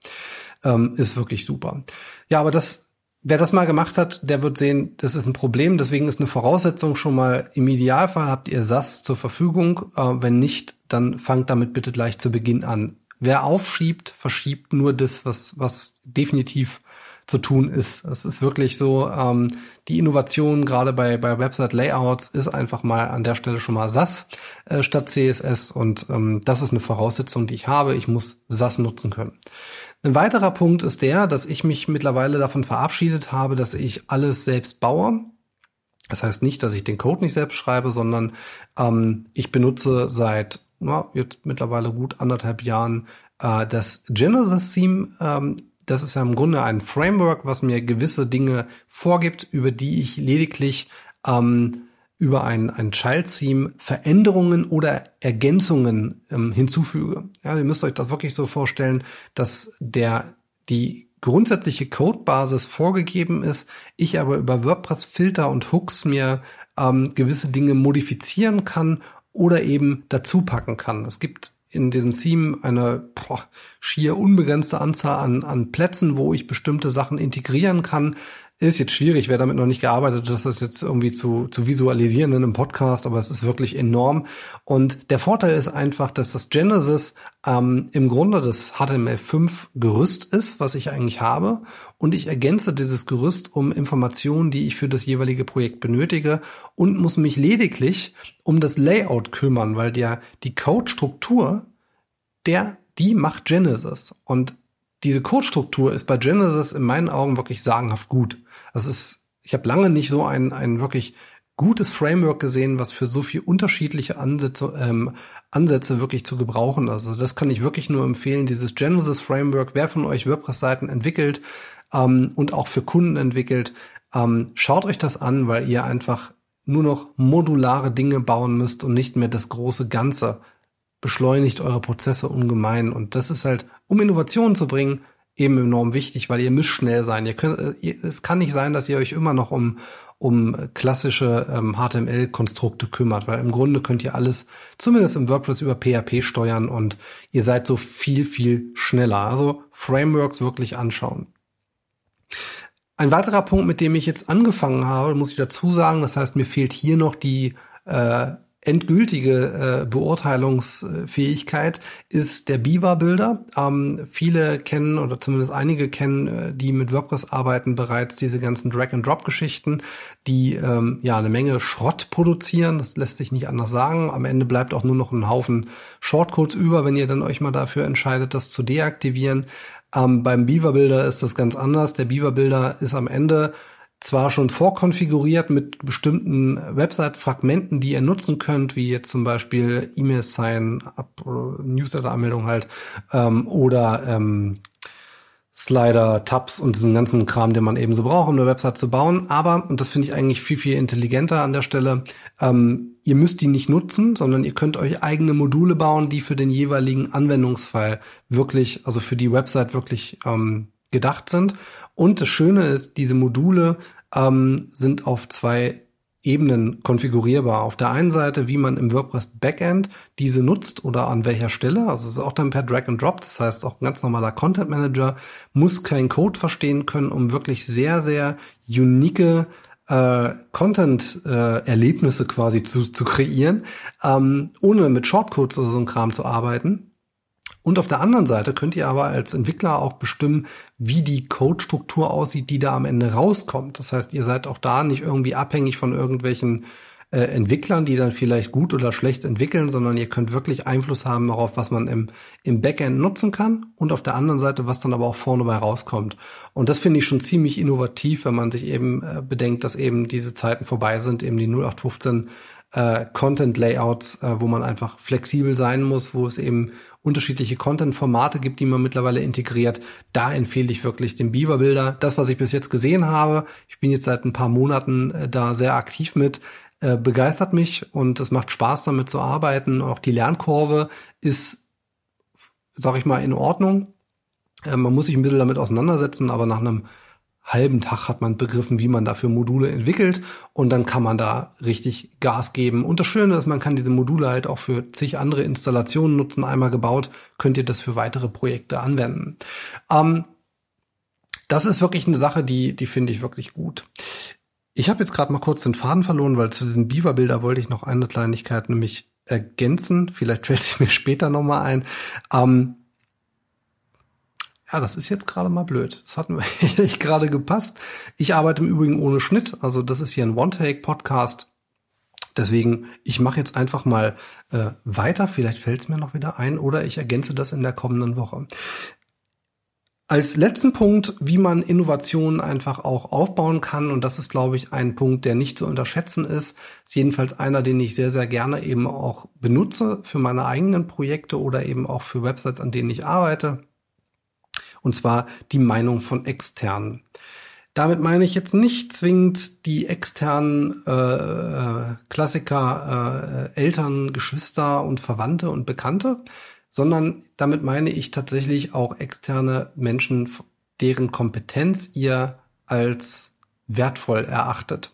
ähm, ist wirklich super. Ja, aber das, wer das mal gemacht hat, der wird sehen, das ist ein Problem. Deswegen ist eine Voraussetzung schon mal im Idealfall habt ihr SAS zur Verfügung. Äh, wenn nicht, dann fangt damit bitte gleich zu Beginn an. Wer aufschiebt, verschiebt nur das, was, was definitiv zu tun ist. Es ist wirklich so, ähm, die Innovation gerade bei, bei Website-Layouts ist einfach mal an der Stelle schon mal SAS äh, statt CSS und ähm, das ist eine Voraussetzung, die ich habe. Ich muss SAS nutzen können. Ein weiterer Punkt ist der, dass ich mich mittlerweile davon verabschiedet habe, dass ich alles selbst baue. Das heißt nicht, dass ich den Code nicht selbst schreibe, sondern ähm, ich benutze seit na, jetzt mittlerweile gut anderthalb Jahren äh, das Genesis Theme. Ähm, das ist ja im Grunde ein Framework, was mir gewisse Dinge vorgibt, über die ich lediglich ähm, über ein, ein Child-Theme Veränderungen oder Ergänzungen ähm, hinzufüge. Ja, ihr müsst euch das wirklich so vorstellen, dass der, die grundsätzliche Codebasis vorgegeben ist, ich aber über WordPress-Filter und Hooks mir ähm, gewisse Dinge modifizieren kann oder eben dazu packen kann. Es gibt in diesem Theme eine boah, schier unbegrenzte Anzahl an, an Plätzen, wo ich bestimmte Sachen integrieren kann. Ist jetzt schwierig, wer damit noch nicht gearbeitet hat, das jetzt irgendwie zu, zu visualisieren in einem Podcast, aber es ist wirklich enorm. Und der Vorteil ist einfach, dass das Genesis ähm, im Grunde das HTML5 Gerüst ist, was ich eigentlich habe. Und ich ergänze dieses Gerüst um Informationen, die ich für das jeweilige Projekt benötige und muss mich lediglich um das Layout kümmern, weil der, die Code-Struktur, der, die macht Genesis. Und diese Codestruktur ist bei Genesis in meinen Augen wirklich sagenhaft gut. Das ist, ich habe lange nicht so ein, ein wirklich gutes Framework gesehen, was für so viel unterschiedliche Ansätze, ähm, Ansätze wirklich zu gebrauchen. Also das kann ich wirklich nur empfehlen, dieses Genesis Framework. Wer von euch WordPress-Seiten entwickelt ähm, und auch für Kunden entwickelt, ähm, schaut euch das an, weil ihr einfach nur noch modulare Dinge bauen müsst und nicht mehr das große Ganze beschleunigt eure Prozesse ungemein. Und das ist halt, um Innovationen zu bringen, eben enorm wichtig, weil ihr müsst schnell sein. Ihr könnt, äh, es kann nicht sein, dass ihr euch immer noch um, um klassische ähm, HTML-Konstrukte kümmert, weil im Grunde könnt ihr alles, zumindest im WordPress, über PHP steuern und ihr seid so viel, viel schneller. Also Frameworks wirklich anschauen. Ein weiterer Punkt, mit dem ich jetzt angefangen habe, muss ich dazu sagen, das heißt, mir fehlt hier noch die äh, endgültige äh, Beurteilungsfähigkeit ist der Beaver-Bilder. Ähm, viele kennen oder zumindest einige kennen, äh, die mit WordPress arbeiten, bereits diese ganzen Drag-and-Drop-Geschichten, die ähm, ja eine Menge Schrott produzieren. Das lässt sich nicht anders sagen. Am Ende bleibt auch nur noch ein Haufen Shortcodes über, wenn ihr dann euch mal dafür entscheidet, das zu deaktivieren. Ähm, beim Beaver-Bilder ist das ganz anders. Der Beaver-Bilder ist am Ende zwar schon vorkonfiguriert mit bestimmten Website-Fragmenten, die ihr nutzen könnt, wie jetzt zum Beispiel E-Mail-Sign, Newsletter-Anmeldung halt, ähm, oder ähm, Slider, Tabs und diesen ganzen Kram, den man eben so braucht, um eine Website zu bauen. Aber, und das finde ich eigentlich viel, viel intelligenter an der Stelle, ähm, ihr müsst die nicht nutzen, sondern ihr könnt euch eigene Module bauen, die für den jeweiligen Anwendungsfall wirklich, also für die Website wirklich ähm, gedacht sind. Und das Schöne ist, diese Module ähm, sind auf zwei Ebenen konfigurierbar. Auf der einen Seite, wie man im WordPress Backend diese nutzt oder an welcher Stelle. Also es ist auch dann per Drag and Drop. Das heißt, auch ein ganz normaler Content Manager muss keinen Code verstehen können, um wirklich sehr, sehr unique äh, Content-Erlebnisse äh, quasi zu, zu kreieren, ähm, ohne mit Shortcodes oder so ein Kram zu arbeiten. Und auf der anderen Seite könnt ihr aber als Entwickler auch bestimmen, wie die Code-Struktur aussieht, die da am Ende rauskommt. Das heißt, ihr seid auch da nicht irgendwie abhängig von irgendwelchen äh, Entwicklern, die dann vielleicht gut oder schlecht entwickeln, sondern ihr könnt wirklich Einfluss haben darauf, was man im, im Backend nutzen kann und auf der anderen Seite, was dann aber auch vorne bei rauskommt. Und das finde ich schon ziemlich innovativ, wenn man sich eben äh, bedenkt, dass eben diese Zeiten vorbei sind, eben die 0815 äh, Content-Layouts, äh, wo man einfach flexibel sein muss, wo es eben unterschiedliche Content-Formate gibt, die man mittlerweile integriert. Da empfehle ich wirklich den Beaver-Bilder. Das, was ich bis jetzt gesehen habe, ich bin jetzt seit ein paar Monaten äh, da sehr aktiv mit, äh, begeistert mich und es macht Spaß, damit zu arbeiten. Auch die Lernkurve ist, sag ich mal, in Ordnung. Äh, man muss sich ein bisschen damit auseinandersetzen, aber nach einem halben Tag hat man begriffen, wie man dafür Module entwickelt und dann kann man da richtig Gas geben. Und das Schöne ist, man kann diese Module halt auch für zig andere Installationen nutzen. Einmal gebaut, könnt ihr das für weitere Projekte anwenden. Ähm, das ist wirklich eine Sache, die, die finde ich wirklich gut. Ich habe jetzt gerade mal kurz den Faden verloren, weil zu diesem Beaver-Bilder wollte ich noch eine Kleinigkeit nämlich ergänzen. Vielleicht fällt sie mir später nochmal ein. Ähm, ja, das ist jetzt gerade mal blöd. Das hat mir echt gerade gepasst. Ich arbeite im Übrigen ohne Schnitt. Also das ist hier ein One-Take-Podcast. Deswegen, ich mache jetzt einfach mal äh, weiter. Vielleicht fällt es mir noch wieder ein oder ich ergänze das in der kommenden Woche. Als letzten Punkt, wie man Innovationen einfach auch aufbauen kann, und das ist, glaube ich, ein Punkt, der nicht zu unterschätzen ist, ist jedenfalls einer, den ich sehr, sehr gerne eben auch benutze für meine eigenen Projekte oder eben auch für Websites, an denen ich arbeite und zwar die Meinung von externen. Damit meine ich jetzt nicht zwingend die externen äh, äh, Klassiker, äh, Eltern, Geschwister und Verwandte und Bekannte, sondern damit meine ich tatsächlich auch externe Menschen, deren Kompetenz ihr als wertvoll erachtet,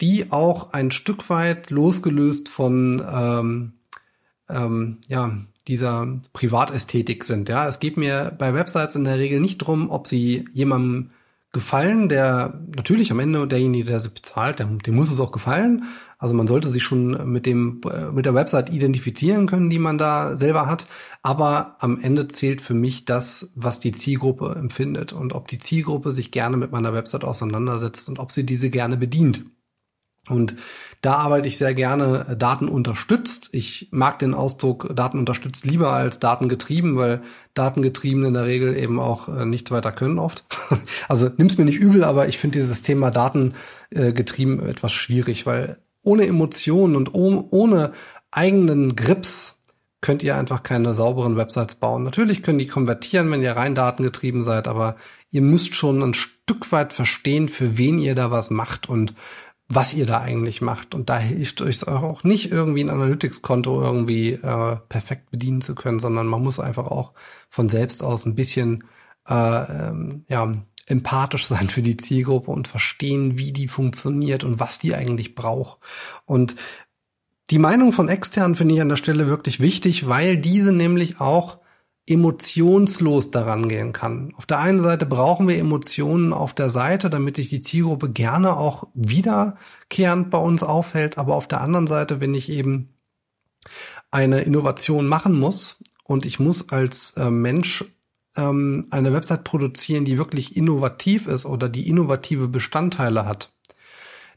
die auch ein Stück weit losgelöst von ähm, ähm, ja, dieser Privatästhetik sind. Ja, es geht mir bei Websites in der Regel nicht drum, ob sie jemandem gefallen, der natürlich am Ende derjenige, der sie bezahlt, dem, dem muss es auch gefallen. Also man sollte sich schon mit dem äh, mit der Website identifizieren können, die man da selber hat. Aber am Ende zählt für mich das, was die Zielgruppe empfindet und ob die Zielgruppe sich gerne mit meiner Website auseinandersetzt und ob sie diese gerne bedient. Und da arbeite ich sehr gerne äh, Daten unterstützt. Ich mag den Ausdruck Daten unterstützt lieber als Daten getrieben, weil Datengetrieben in der Regel eben auch äh, nichts weiter können oft. also nimm's mir nicht übel, aber ich finde dieses Thema Datengetrieben äh, etwas schwierig, weil ohne Emotionen und ohne eigenen Grips könnt ihr einfach keine sauberen Websites bauen. Natürlich können die konvertieren, wenn ihr rein datengetrieben seid, aber ihr müsst schon ein Stück weit verstehen, für wen ihr da was macht und was ihr da eigentlich macht. Und da hilft euch auch nicht irgendwie ein Analytics-Konto irgendwie äh, perfekt bedienen zu können, sondern man muss einfach auch von selbst aus ein bisschen äh, ähm, ja, empathisch sein für die Zielgruppe und verstehen, wie die funktioniert und was die eigentlich braucht. Und die Meinung von externen finde ich an der Stelle wirklich wichtig, weil diese nämlich auch emotionslos daran gehen kann. Auf der einen Seite brauchen wir Emotionen auf der Seite, damit sich die Zielgruppe gerne auch wiederkehrend bei uns aufhält. Aber auf der anderen Seite, wenn ich eben eine Innovation machen muss und ich muss als äh, Mensch ähm, eine Website produzieren, die wirklich innovativ ist oder die innovative Bestandteile hat,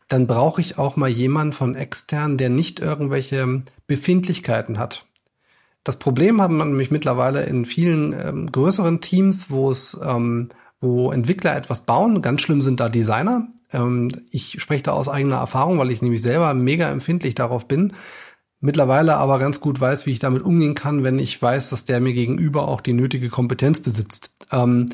dann brauche ich auch mal jemanden von extern, der nicht irgendwelche Befindlichkeiten hat. Das Problem hat man nämlich mittlerweile in vielen ähm, größeren Teams, wo es, ähm, wo Entwickler etwas bauen. Ganz schlimm sind da Designer. Ähm, ich spreche da aus eigener Erfahrung, weil ich nämlich selber mega empfindlich darauf bin. Mittlerweile aber ganz gut weiß, wie ich damit umgehen kann, wenn ich weiß, dass der mir gegenüber auch die nötige Kompetenz besitzt. Ähm,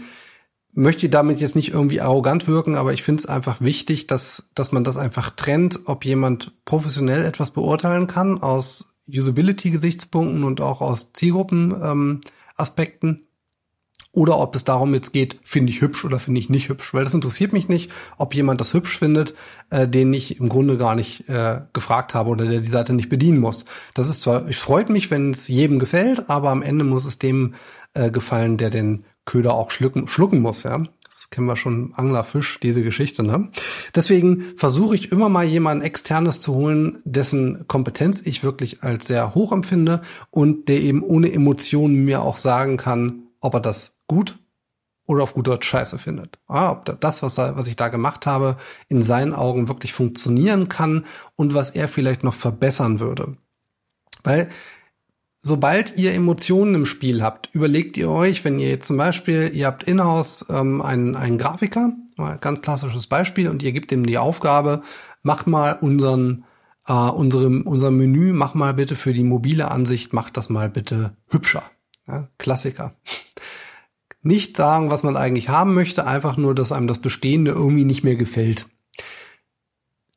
möchte damit jetzt nicht irgendwie arrogant wirken, aber ich finde es einfach wichtig, dass, dass man das einfach trennt, ob jemand professionell etwas beurteilen kann aus Usability-Gesichtspunkten und auch aus Zielgruppen-Aspekten. Ähm, oder ob es darum jetzt geht, finde ich hübsch oder finde ich nicht hübsch. Weil das interessiert mich nicht, ob jemand das hübsch findet, äh, den ich im Grunde gar nicht äh, gefragt habe oder der die Seite nicht bedienen muss. Das ist zwar, ich freut mich, wenn es jedem gefällt, aber am Ende muss es dem äh, gefallen, der den Köder auch schlucken, schlucken muss, ja. Das kennen wir schon, Anglerfisch, diese Geschichte, ne? Deswegen versuche ich immer mal jemanden externes zu holen, dessen Kompetenz ich wirklich als sehr hoch empfinde und der eben ohne Emotionen mir auch sagen kann, ob er das gut oder auf gut Deutsch scheiße findet. Ah, ob das, was, was ich da gemacht habe, in seinen Augen wirklich funktionieren kann und was er vielleicht noch verbessern würde. Weil sobald ihr Emotionen im Spiel habt, überlegt ihr euch, wenn ihr jetzt zum Beispiel, ihr habt in-house ähm, einen, einen Grafiker, ganz klassisches Beispiel, und ihr gebt ihm die Aufgabe, mach mal unseren, äh, unserem, unser Menü, mach mal bitte für die mobile Ansicht, mach das mal bitte hübscher. Ja, Klassiker. Nicht sagen, was man eigentlich haben möchte, einfach nur, dass einem das Bestehende irgendwie nicht mehr gefällt.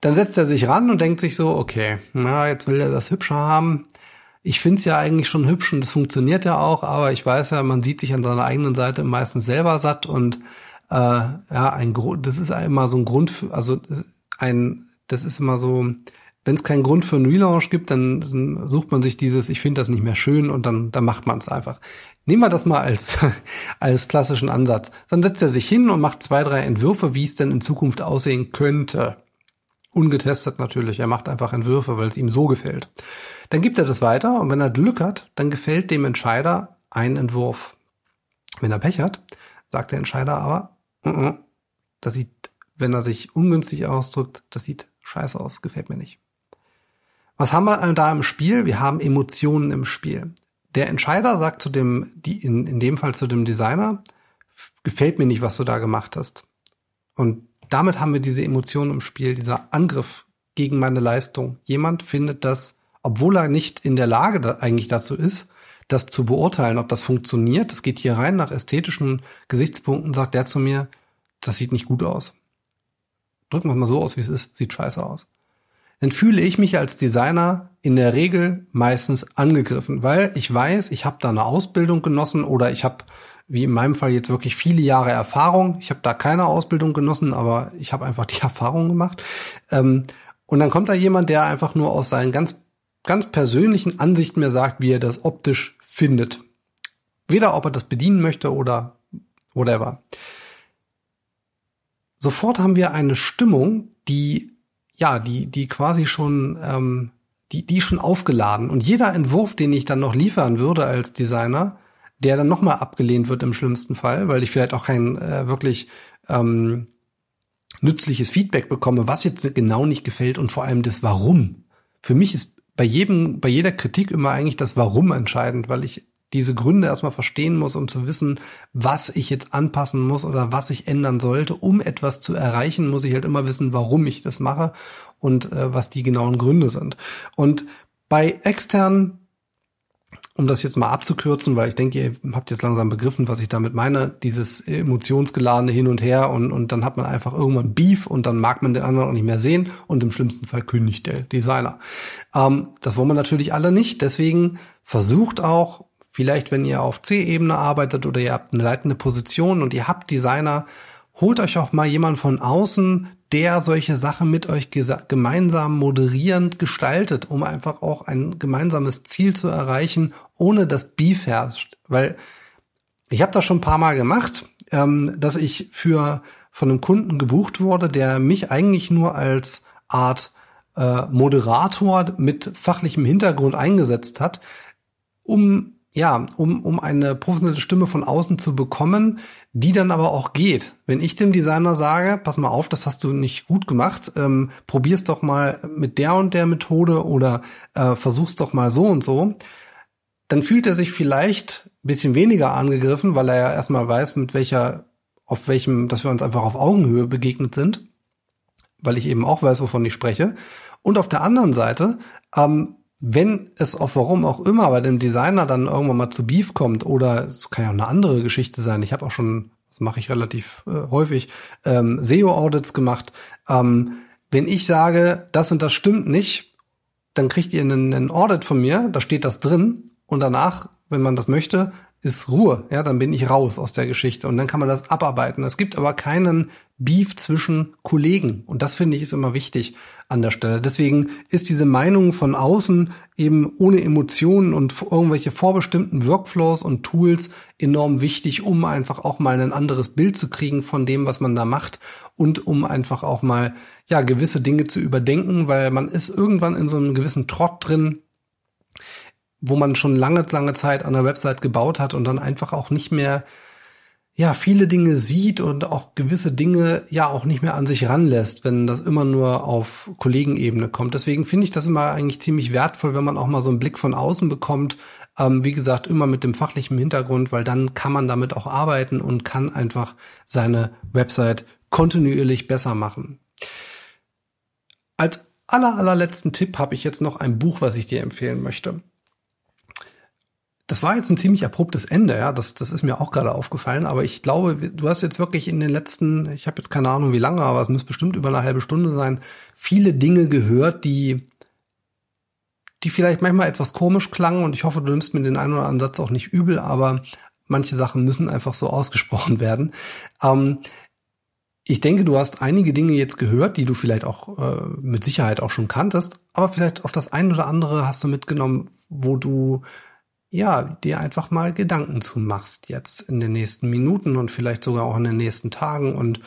Dann setzt er sich ran und denkt sich so, okay, na, jetzt will er das hübscher haben ich finde es ja eigentlich schon hübsch und das funktioniert ja auch, aber ich weiß ja, man sieht sich an seiner eigenen Seite meistens selber satt und äh, ja, ein Grund, das ist immer so ein Grund, für, also ein, das ist immer so, wenn es keinen Grund für einen Relaunch gibt, dann, dann sucht man sich dieses, ich finde das nicht mehr schön und dann, dann macht man es einfach. Nehmen wir das mal als, als klassischen Ansatz. Dann setzt er sich hin und macht zwei, drei Entwürfe, wie es denn in Zukunft aussehen könnte. Ungetestet natürlich. Er macht einfach Entwürfe, weil es ihm so gefällt. Dann gibt er das weiter und wenn er Glück hat, dann gefällt dem Entscheider ein Entwurf. Wenn er Pech hat, sagt der Entscheider aber, mm -mm, das sieht, wenn er sich ungünstig ausdrückt, das sieht scheiße aus, gefällt mir nicht. Was haben wir da im Spiel? Wir haben Emotionen im Spiel. Der Entscheider sagt zu dem, die, in, in dem Fall zu dem Designer, gefällt mir nicht, was du da gemacht hast. Und damit haben wir diese Emotionen im Spiel, dieser Angriff gegen meine Leistung. Jemand findet das obwohl er nicht in der Lage da eigentlich dazu ist, das zu beurteilen, ob das funktioniert. Das geht hier rein nach ästhetischen Gesichtspunkten, sagt der zu mir, das sieht nicht gut aus. Drücken wir mal so aus, wie es ist, sieht scheiße aus. Dann fühle ich mich als Designer in der Regel meistens angegriffen, weil ich weiß, ich habe da eine Ausbildung genossen oder ich habe, wie in meinem Fall jetzt wirklich viele Jahre Erfahrung. Ich habe da keine Ausbildung genossen, aber ich habe einfach die Erfahrung gemacht. Ähm, und dann kommt da jemand, der einfach nur aus seinen ganz ganz persönlichen Ansichten mir sagt, wie er das optisch findet. Weder ob er das bedienen möchte oder whatever. Sofort haben wir eine Stimmung, die ja, die die quasi schon ähm, die die schon aufgeladen und jeder Entwurf, den ich dann noch liefern würde als Designer, der dann nochmal abgelehnt wird im schlimmsten Fall, weil ich vielleicht auch kein äh, wirklich ähm, nützliches Feedback bekomme, was jetzt genau nicht gefällt und vor allem das Warum. Für mich ist bei jedem, bei jeder Kritik immer eigentlich das Warum entscheidend, weil ich diese Gründe erstmal verstehen muss, um zu wissen, was ich jetzt anpassen muss oder was ich ändern sollte. Um etwas zu erreichen, muss ich halt immer wissen, warum ich das mache und äh, was die genauen Gründe sind. Und bei externen um das jetzt mal abzukürzen, weil ich denke, ihr habt jetzt langsam begriffen, was ich damit meine, dieses emotionsgeladene Hin und Her und, und dann hat man einfach irgendwann Beef und dann mag man den anderen auch nicht mehr sehen und im schlimmsten Fall kündigt der Designer. Ähm, das wollen wir natürlich alle nicht, deswegen versucht auch, vielleicht wenn ihr auf C-Ebene arbeitet oder ihr habt eine leitende Position und ihr habt Designer, holt euch auch mal jemand von außen, der solche Sachen mit euch gemeinsam moderierend gestaltet, um einfach auch ein gemeinsames Ziel zu erreichen, ohne dass Beef herrscht. Weil ich habe das schon ein paar Mal gemacht, ähm, dass ich für von einem Kunden gebucht wurde, der mich eigentlich nur als Art äh, Moderator mit fachlichem Hintergrund eingesetzt hat, um ja, um, um eine professionelle Stimme von außen zu bekommen, die dann aber auch geht. Wenn ich dem Designer sage, pass mal auf, das hast du nicht gut gemacht, ähm, probier's doch mal mit der und der Methode oder äh, versuch's doch mal so und so, dann fühlt er sich vielleicht ein bisschen weniger angegriffen, weil er ja erstmal weiß, mit welcher, auf welchem, dass wir uns einfach auf Augenhöhe begegnet sind, weil ich eben auch weiß, wovon ich spreche. Und auf der anderen Seite ähm, wenn es auch warum auch immer bei dem Designer dann irgendwann mal zu Beef kommt oder es kann ja auch eine andere Geschichte sein. Ich habe auch schon das mache ich relativ äh, häufig, ähm, SEO-Audits gemacht. Ähm, wenn ich sage, das und das stimmt nicht, dann kriegt ihr einen, einen Audit von mir, da steht das drin und danach, wenn man das möchte, ist Ruhe. Ja, dann bin ich raus aus der Geschichte und dann kann man das abarbeiten. Es gibt aber keinen Beef zwischen Kollegen und das finde ich ist immer wichtig an der Stelle. Deswegen ist diese Meinung von außen eben ohne Emotionen und irgendwelche vorbestimmten Workflows und Tools enorm wichtig, um einfach auch mal ein anderes Bild zu kriegen von dem, was man da macht und um einfach auch mal ja gewisse Dinge zu überdenken, weil man ist irgendwann in so einem gewissen Trott drin, wo man schon lange, lange Zeit an der Website gebaut hat und dann einfach auch nicht mehr, ja, viele Dinge sieht und auch gewisse Dinge ja auch nicht mehr an sich ranlässt, wenn das immer nur auf Kollegenebene kommt. Deswegen finde ich das immer eigentlich ziemlich wertvoll, wenn man auch mal so einen Blick von außen bekommt. Ähm, wie gesagt, immer mit dem fachlichen Hintergrund, weil dann kann man damit auch arbeiten und kann einfach seine Website kontinuierlich besser machen. Als aller, allerletzten Tipp habe ich jetzt noch ein Buch, was ich dir empfehlen möchte das war jetzt ein ziemlich abruptes Ende, ja. Das, das ist mir auch gerade aufgefallen. Aber ich glaube, du hast jetzt wirklich in den letzten, ich habe jetzt keine Ahnung wie lange, aber es muss bestimmt über eine halbe Stunde sein, viele Dinge gehört, die, die vielleicht manchmal etwas komisch klangen. Und ich hoffe, du nimmst mir den einen oder anderen Satz auch nicht übel, aber manche Sachen müssen einfach so ausgesprochen werden. Ähm, ich denke, du hast einige Dinge jetzt gehört, die du vielleicht auch äh, mit Sicherheit auch schon kanntest, aber vielleicht auch das ein oder andere hast du mitgenommen, wo du ja, dir einfach mal Gedanken zu machst jetzt in den nächsten Minuten und vielleicht sogar auch in den nächsten Tagen und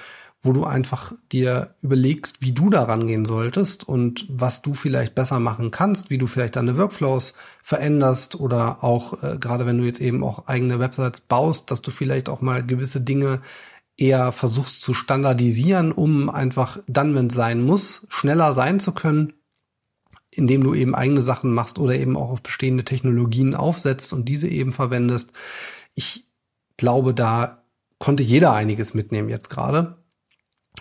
wo du einfach dir überlegst, wie du daran gehen solltest und was du vielleicht besser machen kannst, wie du vielleicht deine Workflows veränderst oder auch äh, gerade wenn du jetzt eben auch eigene Websites baust, dass du vielleicht auch mal gewisse Dinge eher versuchst zu standardisieren, um einfach dann, wenn es sein muss, schneller sein zu können indem du eben eigene Sachen machst oder eben auch auf bestehende Technologien aufsetzt und diese eben verwendest. Ich glaube, da konnte jeder einiges mitnehmen jetzt gerade.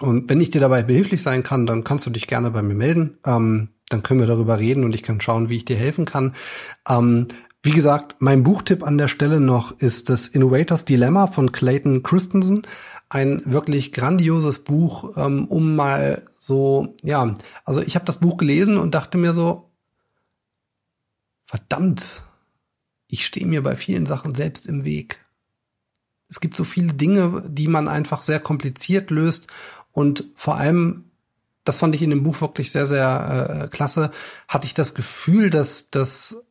Und wenn ich dir dabei behilflich sein kann, dann kannst du dich gerne bei mir melden. Ähm, dann können wir darüber reden und ich kann schauen, wie ich dir helfen kann. Ähm, wie gesagt, mein Buchtipp an der Stelle noch ist das Innovators Dilemma von Clayton Christensen ein wirklich grandioses Buch, ähm, um mal so, ja, also ich habe das Buch gelesen und dachte mir so, verdammt, ich stehe mir bei vielen Sachen selbst im Weg. Es gibt so viele Dinge, die man einfach sehr kompliziert löst und vor allem, das fand ich in dem Buch wirklich sehr, sehr äh, klasse, hatte ich das Gefühl, dass, dass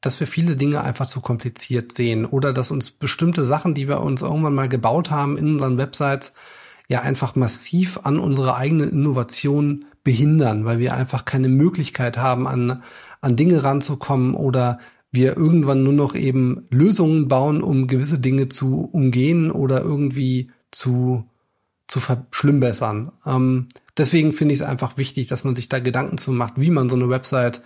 dass wir viele Dinge einfach zu kompliziert sehen oder dass uns bestimmte Sachen, die wir uns irgendwann mal gebaut haben in unseren Websites, ja einfach massiv an unserer eigenen Innovation behindern, weil wir einfach keine Möglichkeit haben, an, an Dinge ranzukommen oder wir irgendwann nur noch eben Lösungen bauen, um gewisse Dinge zu umgehen oder irgendwie zu, zu verschlimmbessern. Ähm, deswegen finde ich es einfach wichtig, dass man sich da Gedanken zu macht, wie man so eine Website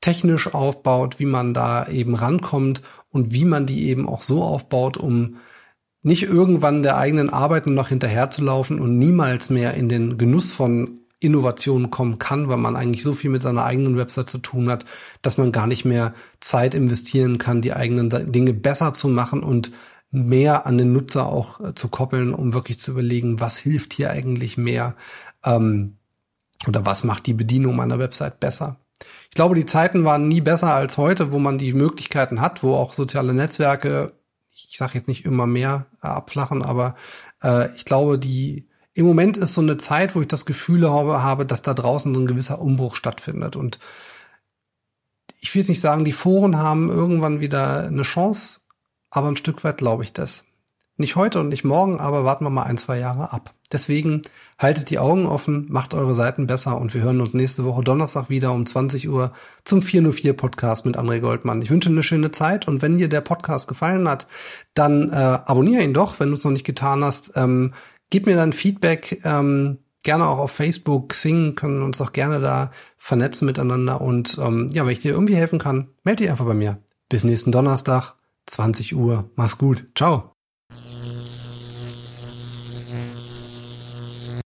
technisch aufbaut, wie man da eben rankommt und wie man die eben auch so aufbaut, um nicht irgendwann der eigenen Arbeit noch hinterherzulaufen und niemals mehr in den Genuss von Innovationen kommen kann, weil man eigentlich so viel mit seiner eigenen Website zu tun hat, dass man gar nicht mehr Zeit investieren kann, die eigenen Dinge besser zu machen und mehr an den Nutzer auch äh, zu koppeln, um wirklich zu überlegen, was hilft hier eigentlich mehr ähm, oder was macht die Bedienung meiner Website besser. Ich glaube, die Zeiten waren nie besser als heute, wo man die Möglichkeiten hat, wo auch soziale Netzwerke, ich sage jetzt nicht immer mehr äh, abflachen, aber äh, ich glaube, die im Moment ist so eine Zeit, wo ich das Gefühl habe, habe, dass da draußen so ein gewisser Umbruch stattfindet. Und ich will jetzt nicht sagen, die Foren haben irgendwann wieder eine Chance, aber ein Stück weit glaube ich das. Nicht heute und nicht morgen, aber warten wir mal ein, zwei Jahre ab. Deswegen haltet die Augen offen, macht eure Seiten besser und wir hören uns nächste Woche Donnerstag wieder um 20 Uhr zum 404 Podcast mit André Goldmann. Ich wünsche eine schöne Zeit und wenn dir der Podcast gefallen hat, dann äh, abonniere ihn doch, wenn du es noch nicht getan hast. Ähm, gib mir dann Feedback, ähm, gerne auch auf Facebook, Sing, können uns auch gerne da vernetzen miteinander und ähm, ja, wenn ich dir irgendwie helfen kann, melde dich einfach bei mir. Bis nächsten Donnerstag, 20 Uhr. Mach's gut. Ciao. you